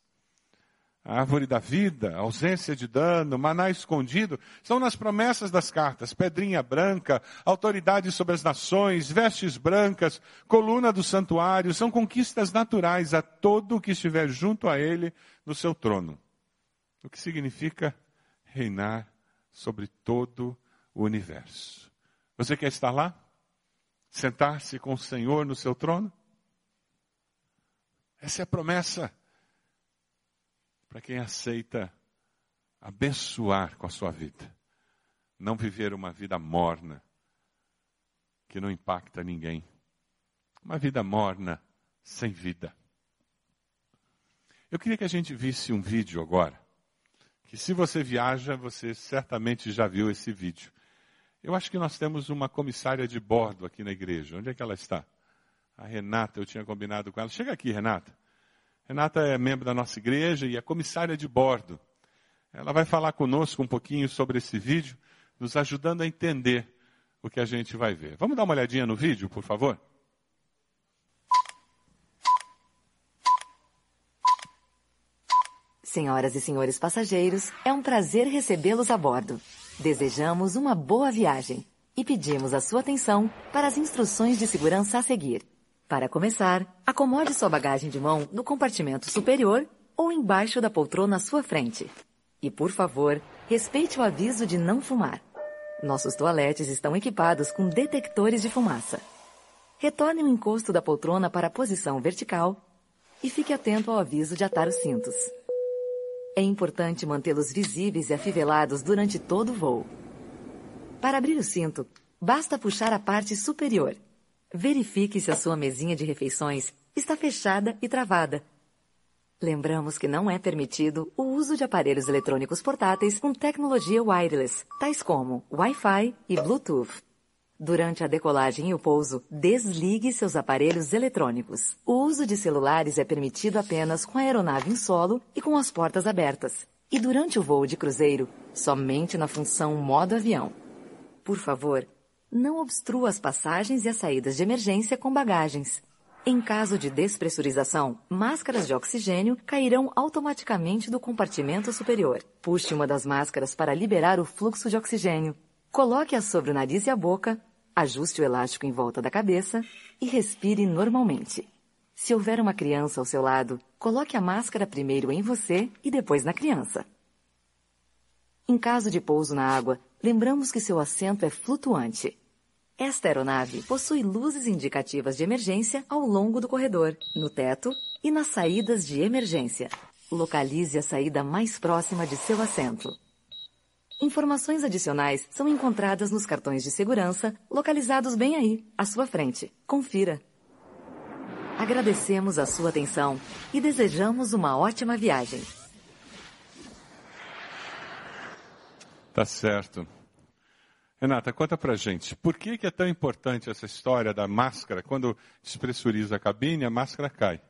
a árvore da vida, ausência de dano, maná escondido, são nas promessas das cartas, pedrinha branca, autoridade sobre as nações, vestes brancas, coluna do santuário, são conquistas naturais a todo o que estiver junto a ele no seu trono. O que significa reinar sobre todo o universo. Você quer estar lá? Sentar-se com o Senhor no seu trono? Essa é a promessa para quem aceita abençoar com a sua vida. Não viver uma vida morna, que não impacta ninguém. Uma vida morna, sem vida. Eu queria que a gente visse um vídeo agora. Que se você viaja, você certamente já viu esse vídeo. Eu acho que nós temos uma comissária de bordo aqui na igreja. Onde é que ela está? A Renata, eu tinha combinado com ela. Chega aqui, Renata. Renata é membro da nossa igreja e é comissária de bordo. Ela vai falar conosco um pouquinho sobre esse vídeo, nos ajudando a entender o que a gente vai ver. Vamos dar uma olhadinha no vídeo, por favor?
Senhoras e senhores passageiros, é um prazer recebê-los a bordo. Desejamos uma boa viagem e pedimos a sua atenção para as instruções de segurança a seguir. Para começar, acomode sua bagagem de mão no compartimento superior ou embaixo da poltrona à sua frente. E, por favor, respeite o aviso de não fumar. Nossos toaletes estão equipados com detectores de fumaça. Retorne o encosto da poltrona para a posição vertical e fique atento ao aviso de atar os cintos. É importante mantê-los visíveis e afivelados durante todo o voo. Para abrir o cinto, basta puxar a parte superior. Verifique se a sua mesinha de refeições está fechada e travada. Lembramos que não é permitido o uso de aparelhos eletrônicos portáteis com tecnologia wireless, tais como Wi-Fi e Bluetooth. Durante a decolagem e o pouso, desligue seus aparelhos eletrônicos. O uso de celulares é permitido apenas com a aeronave em solo e com as portas abertas. E durante o voo de cruzeiro, somente na função modo avião. Por favor, não obstrua as passagens e as saídas de emergência com bagagens. Em caso de despressurização, máscaras de oxigênio cairão automaticamente do compartimento superior. Puxe uma das máscaras para liberar o fluxo de oxigênio. Coloque-a sobre o nariz e a boca, ajuste o elástico em volta da cabeça e respire normalmente. Se houver uma criança ao seu lado, coloque a máscara primeiro em você e depois na criança. Em caso de pouso na água, lembramos que seu assento é flutuante. Esta aeronave possui luzes indicativas de emergência ao longo do corredor, no teto e nas saídas de emergência. Localize a saída mais próxima de seu assento. Informações adicionais são encontradas nos cartões de segurança, localizados bem aí, à sua frente. Confira. Agradecemos a sua atenção e desejamos uma ótima viagem.
Tá certo. Renata, conta pra gente, por que, que é tão importante essa história da máscara? Quando despressuriza a cabine, a máscara cai.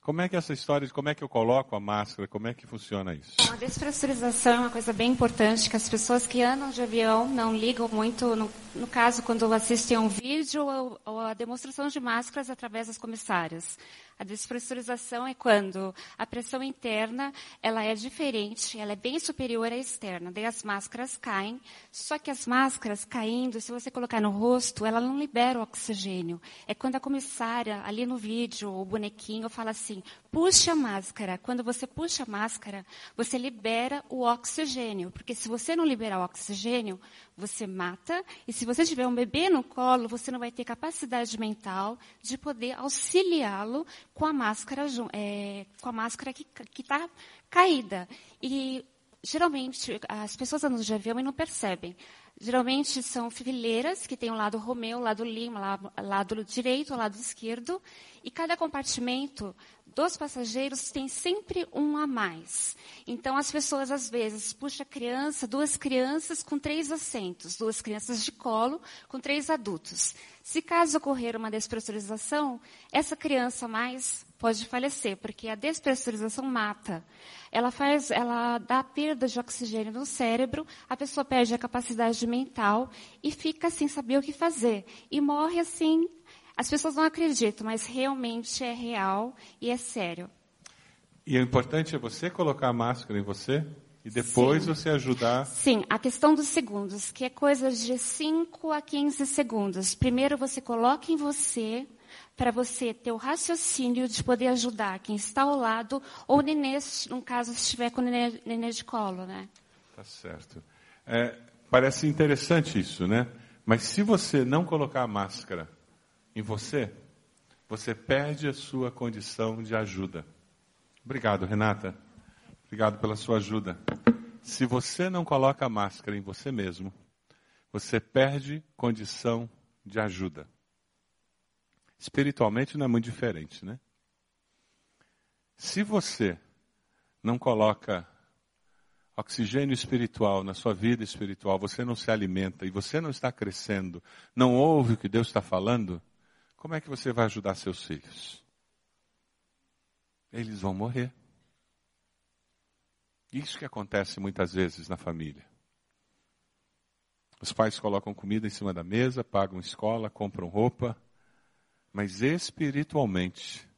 Como é que é essa história de como é que eu coloco a máscara, como é que funciona isso?
A despressurização é uma coisa bem importante, que as pessoas que andam de avião não ligam muito, no, no caso, quando assistem a um vídeo ou, ou a demonstração de máscaras através das comissárias. A despressurização é quando a pressão interna ela é diferente, ela é bem superior à externa. Daí as máscaras caem, só que as máscaras caindo, se você colocar no rosto, ela não libera o oxigênio. É quando a comissária, ali no vídeo, o bonequinho, fala assim, puxe a máscara. Quando você puxa a máscara, você libera o oxigênio. Porque se você não liberar o oxigênio, você mata. E se você tiver um bebê no colo, você não vai ter capacidade mental de poder auxiliá-lo com a máscara, é, com a máscara que está caída. E geralmente as pessoas andam de avião e não percebem. Geralmente são fileiras que tem o lado Romeu, o lado Lima, lado, lado direito, o lado esquerdo, e cada compartimento dos passageiros tem sempre um a mais. Então as pessoas às vezes puxa criança, duas crianças com três assentos, duas crianças de colo com três adultos. Se caso ocorrer uma despressurização, essa criança mais pode falecer, porque a despressurização mata. Ela faz, ela dá perda de oxigênio no cérebro, a pessoa perde a capacidade mental e fica sem saber o que fazer e morre assim as pessoas não acreditam, mas realmente é real e é sério.
E o importante é você colocar a máscara em você e depois Sim. você ajudar.
Sim, a questão dos segundos, que é coisa de 5 a 15 segundos. Primeiro você coloca em você para você ter o raciocínio de poder ajudar quem está ao lado ou o nenê, no caso, se estiver com o nenê, nenê de colo, né?
Tá certo. É, parece interessante isso, né? Mas se você não colocar a máscara em você, você perde a sua condição de ajuda. Obrigado, Renata. Obrigado pela sua ajuda. Se você não coloca a máscara em você mesmo, você perde condição de ajuda. Espiritualmente não é muito diferente, né? Se você não coloca oxigênio espiritual na sua vida espiritual, você não se alimenta e você não está crescendo, não ouve o que Deus está falando, como é que você vai ajudar seus filhos? Eles vão morrer. Isso que acontece muitas vezes na família. Os pais colocam comida em cima da mesa, pagam escola, compram roupa, mas espiritualmente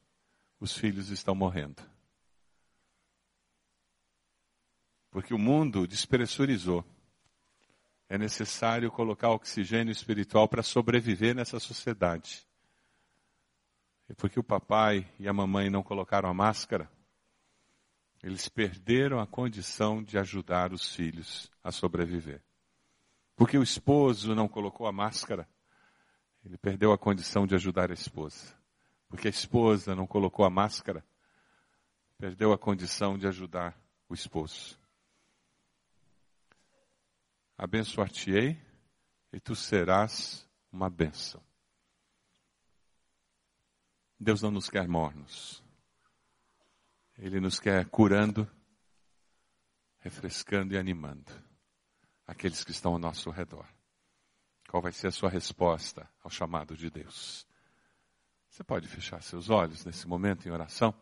os filhos estão morrendo. Porque o mundo despressurizou. É necessário colocar oxigênio espiritual para sobreviver nessa sociedade. E porque o papai e a mamãe não colocaram a máscara, eles perderam a condição de ajudar os filhos a sobreviver. Porque o esposo não colocou a máscara, ele perdeu a condição de ajudar a esposa. Porque a esposa não colocou a máscara, perdeu a condição de ajudar o esposo. Abençoar-te-ei e tu serás uma bênção. Deus não nos quer mornos. Ele nos quer curando, refrescando e animando aqueles que estão ao nosso redor. Qual vai ser a sua resposta ao chamado de Deus? Você pode fechar seus olhos nesse momento em oração?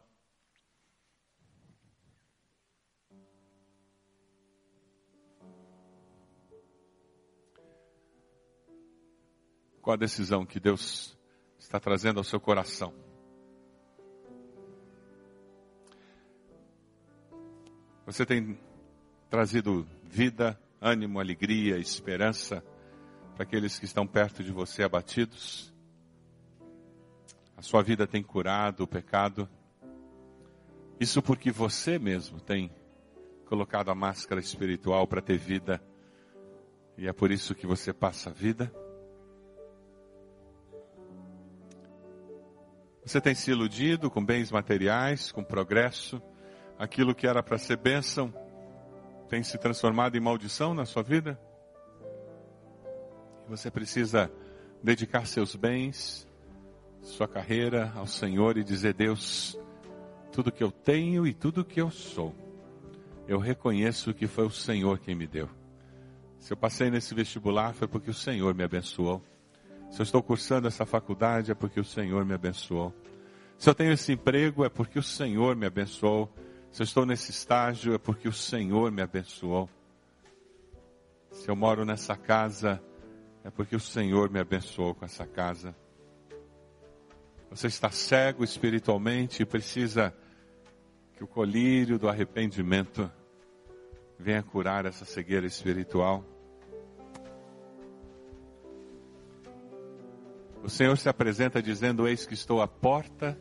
Qual a decisão que Deus está trazendo ao seu coração? Você tem trazido vida, ânimo, alegria, esperança para aqueles que estão perto de você abatidos. A sua vida tem curado o pecado. Isso porque você mesmo tem colocado a máscara espiritual para ter vida. E é por isso que você passa a vida. Você tem se iludido com bens materiais, com progresso. Aquilo que era para ser bênção tem se transformado em maldição na sua vida? Você precisa dedicar seus bens, sua carreira ao Senhor e dizer: Deus, tudo que eu tenho e tudo que eu sou, eu reconheço que foi o Senhor quem me deu. Se eu passei nesse vestibular foi porque o Senhor me abençoou. Se eu estou cursando essa faculdade é porque o Senhor me abençoou. Se eu tenho esse emprego é porque o Senhor me abençoou. Se eu estou nesse estágio é porque o Senhor me abençoou. Se eu moro nessa casa é porque o Senhor me abençoou com essa casa. Você está cego espiritualmente e precisa que o colírio do arrependimento venha curar essa cegueira espiritual. O Senhor se apresenta dizendo: Eis que estou à porta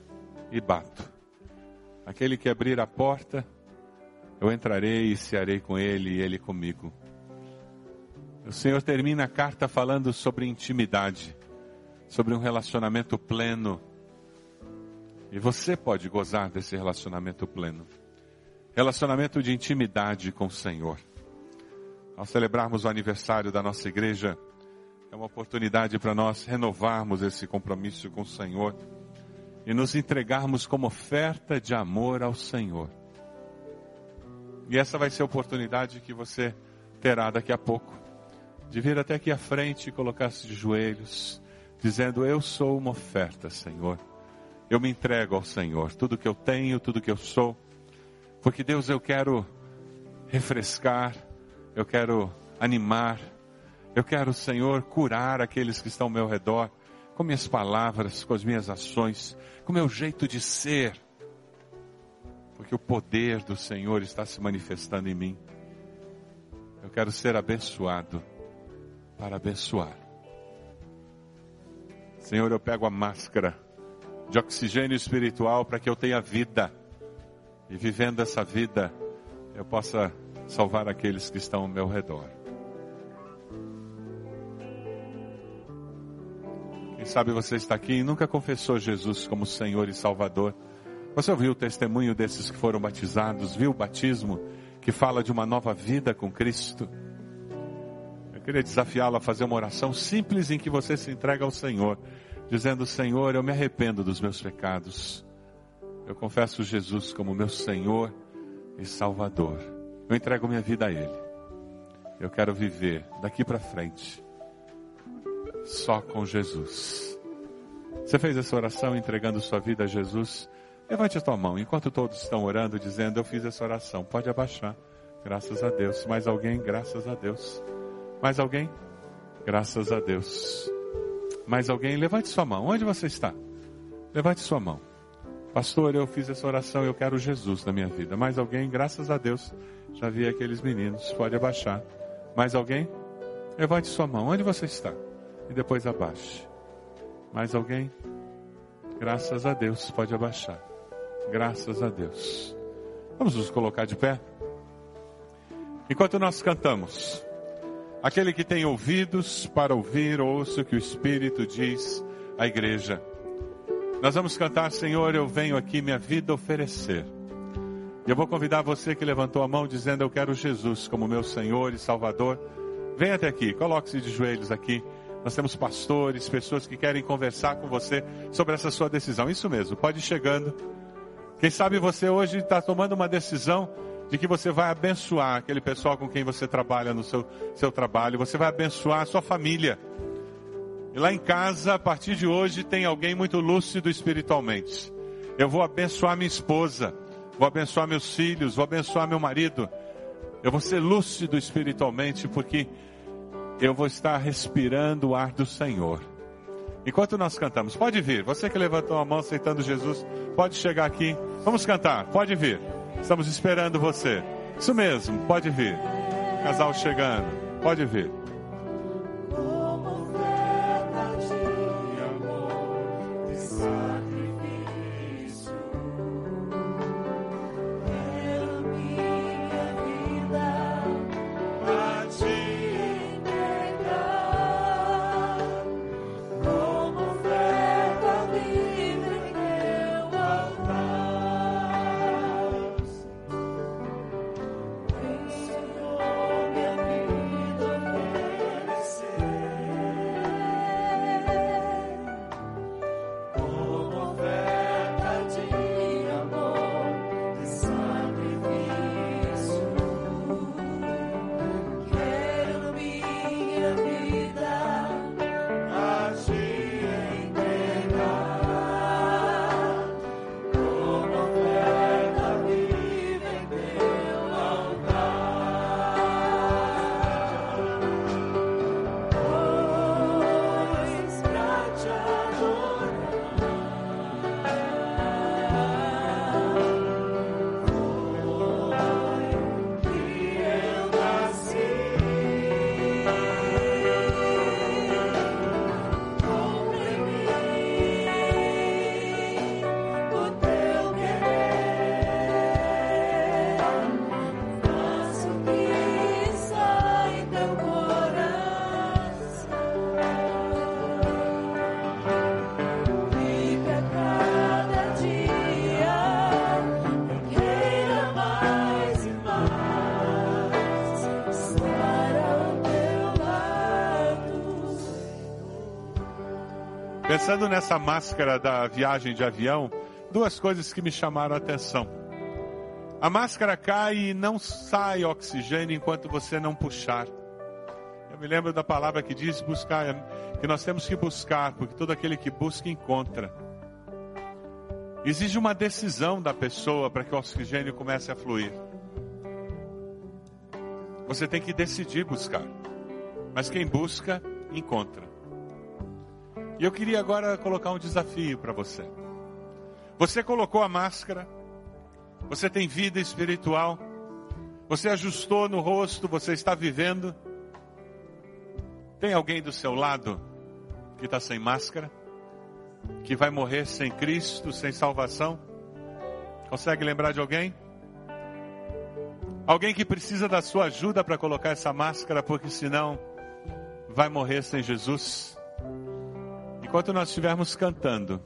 e bato. Aquele que abrir a porta, eu entrarei e cearei com ele e ele comigo. O Senhor termina a carta falando sobre intimidade, sobre um relacionamento pleno. E você pode gozar desse relacionamento pleno. Relacionamento de intimidade com o Senhor. Ao celebrarmos o aniversário da nossa igreja, é uma oportunidade para nós renovarmos esse compromisso com o Senhor e nos entregarmos como oferta de amor ao Senhor. E essa vai ser a oportunidade que você terá daqui a pouco, de vir até aqui à frente e colocar-se de joelhos, dizendo: Eu sou uma oferta, Senhor. Eu me entrego ao Senhor, tudo que eu tenho, tudo que eu sou, porque Deus, eu quero refrescar, eu quero animar, eu quero, Senhor, curar aqueles que estão ao meu redor, com minhas palavras, com as minhas ações, com o meu jeito de ser. Porque o poder do Senhor está se manifestando em mim. Eu quero ser abençoado para abençoar. Senhor, eu pego a máscara de oxigênio espiritual para que eu tenha vida. E vivendo essa vida, eu possa salvar aqueles que estão ao meu redor. Sabe você está aqui e nunca confessou Jesus como Senhor e Salvador. Você ouviu o testemunho desses que foram batizados, viu o batismo que fala de uma nova vida com Cristo? Eu queria desafiá-lo a fazer uma oração simples em que você se entrega ao Senhor, dizendo: Senhor, eu me arrependo dos meus pecados. Eu confesso Jesus como meu Senhor e Salvador. Eu entrego minha vida a Ele. Eu quero viver daqui para frente só com Jesus. Você fez essa oração entregando sua vida a Jesus? Levante a tua mão, enquanto todos estão orando, dizendo: Eu fiz essa oração. Pode abaixar. Graças a Deus. Mais alguém? Graças a Deus. Mais alguém? Graças a Deus. Mais alguém? Levante sua mão. Onde você está? Levante sua mão. Pastor, eu fiz essa oração, eu quero Jesus na minha vida. Mais alguém? Graças a Deus. Já vi aqueles meninos. Pode abaixar. Mais alguém? Levante sua mão. Onde você está? E depois abaixe. Mais alguém? Graças a Deus. Pode abaixar. Graças a Deus. Vamos nos colocar de pé? Enquanto nós cantamos, aquele que tem ouvidos para ouvir, ouça o que o Espírito diz à igreja. Nós vamos cantar, Senhor, eu venho aqui minha vida oferecer. E eu vou convidar você que levantou a mão dizendo eu quero Jesus como meu Senhor e Salvador. Venha até aqui, coloque-se de joelhos aqui. Nós temos pastores, pessoas que querem conversar com você sobre essa sua decisão. Isso mesmo, pode ir chegando. Quem sabe você hoje está tomando uma decisão de que você vai abençoar aquele pessoal com quem você trabalha no seu, seu trabalho, você vai abençoar a sua família. E lá em casa, a partir de hoje, tem alguém muito lúcido espiritualmente. Eu vou abençoar minha esposa, vou abençoar meus filhos, vou abençoar meu marido. Eu vou ser lúcido espiritualmente porque eu vou estar respirando o ar do Senhor. Enquanto nós cantamos, pode vir. Você que levantou a mão aceitando Jesus, pode chegar aqui. Vamos cantar, pode vir. Estamos esperando você. Isso mesmo, pode vir. Casal chegando, pode vir. Pensando nessa máscara da viagem de avião, duas coisas que me chamaram a atenção. A máscara cai e não sai oxigênio enquanto você não puxar. Eu me lembro da palavra que diz buscar, que nós temos que buscar, porque todo aquele que busca encontra. Exige uma decisão da pessoa para que o oxigênio comece a fluir. Você tem que decidir buscar. Mas quem busca, encontra. E eu queria agora colocar um desafio para você. Você colocou a máscara, você tem vida espiritual, você ajustou no rosto, você está vivendo. Tem alguém do seu lado que está sem máscara? Que vai morrer sem Cristo, sem salvação? Consegue lembrar de alguém? Alguém que precisa da sua ajuda para colocar essa máscara, porque senão vai morrer sem Jesus? Enquanto nós estivermos cantando,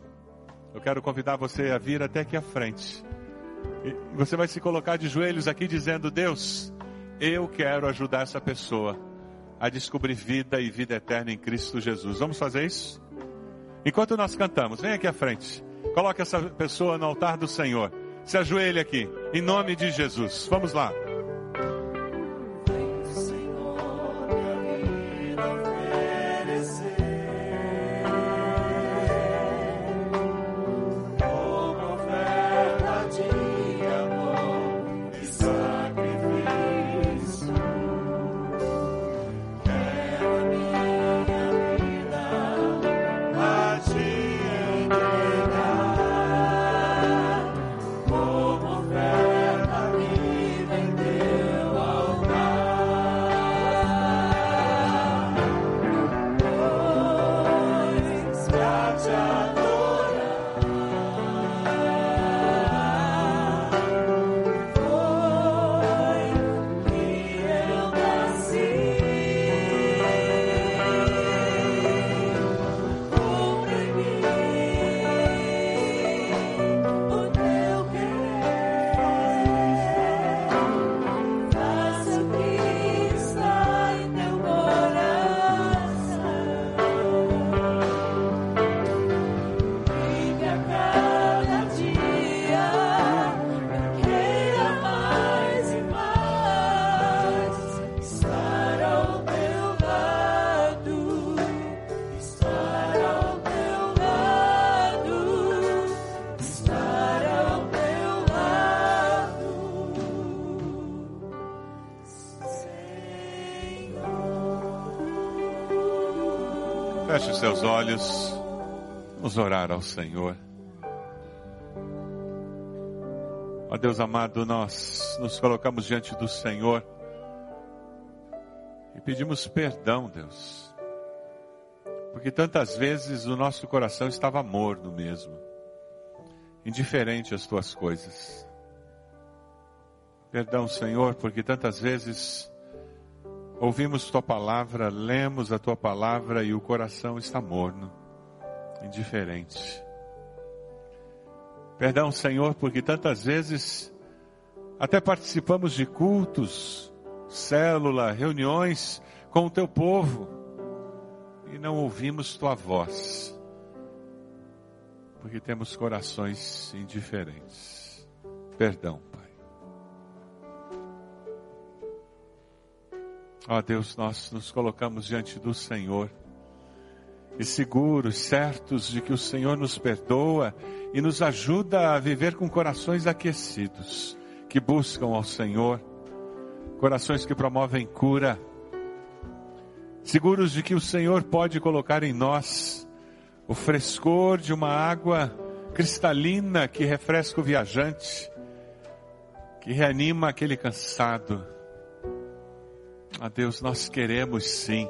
eu quero convidar você a vir até aqui à frente. E você vai se colocar de joelhos aqui dizendo: Deus, eu quero ajudar essa pessoa a descobrir vida e vida eterna em Cristo Jesus. Vamos fazer isso? Enquanto nós cantamos, vem aqui à frente. Coloque essa pessoa no altar do Senhor. Se ajoelhe aqui, em nome de Jesus. Vamos lá. Seus olhos. Vamos orar ao Senhor. Ó Deus amado, nós nos colocamos diante do Senhor e pedimos perdão, Deus. Porque tantas vezes o nosso coração estava morno mesmo, indiferente às tuas coisas. Perdão, Senhor, porque tantas vezes ouvimos tua palavra, lemos a tua palavra e o coração está morno, indiferente. Perdão, Senhor, porque tantas vezes até participamos de cultos, célula, reuniões com o teu povo e não ouvimos tua voz, porque temos corações indiferentes. Perdão. Ó oh, Deus, nós nos colocamos diante do Senhor e seguros, certos de que o Senhor nos perdoa e nos ajuda a viver com corações aquecidos, que buscam ao Senhor, corações que promovem cura, seguros de que o Senhor pode colocar em nós o frescor de uma água cristalina que refresca o viajante, que reanima aquele cansado a Deus, nós queremos sim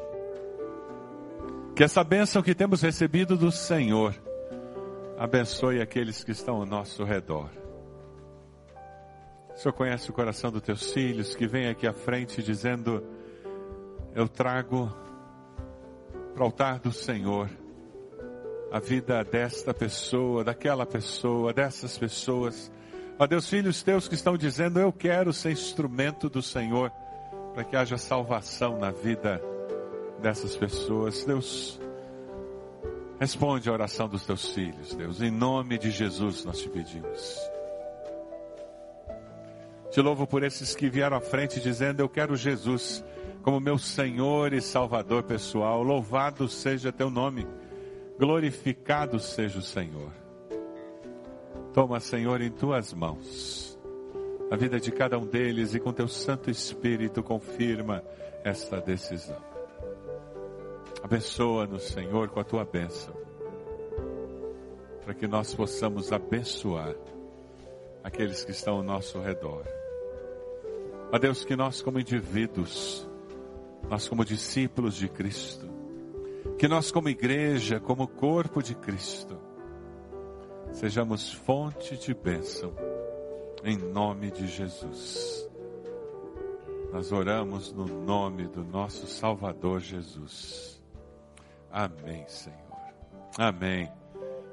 que essa bênção que temos recebido do Senhor abençoe aqueles que estão ao nosso redor. O Senhor conhece o coração dos teus filhos que vem aqui à frente dizendo: Eu trago para o altar do Senhor a vida desta pessoa, daquela pessoa, dessas pessoas. Ó Deus, filhos teus que estão dizendo: Eu quero ser instrumento do Senhor para que haja salvação na vida dessas pessoas. Deus, responde a oração dos teus filhos, Deus. Em nome de Jesus nós te pedimos. Te louvo por esses que vieram à frente dizendo: Eu quero Jesus como meu Senhor e Salvador pessoal. Louvado seja teu nome, glorificado seja o Senhor. Toma, Senhor, em tuas mãos a vida de cada um deles e com teu Santo Espírito confirma esta decisão. Abençoa-nos, Senhor, com a tua bênção, para que nós possamos abençoar aqueles que estão ao nosso redor. A Deus, que nós, como indivíduos, nós, como discípulos de Cristo, que nós, como igreja, como corpo de Cristo, sejamos fonte de bênção em nome de Jesus. Nós oramos no nome do nosso Salvador Jesus. Amém, Senhor. Amém.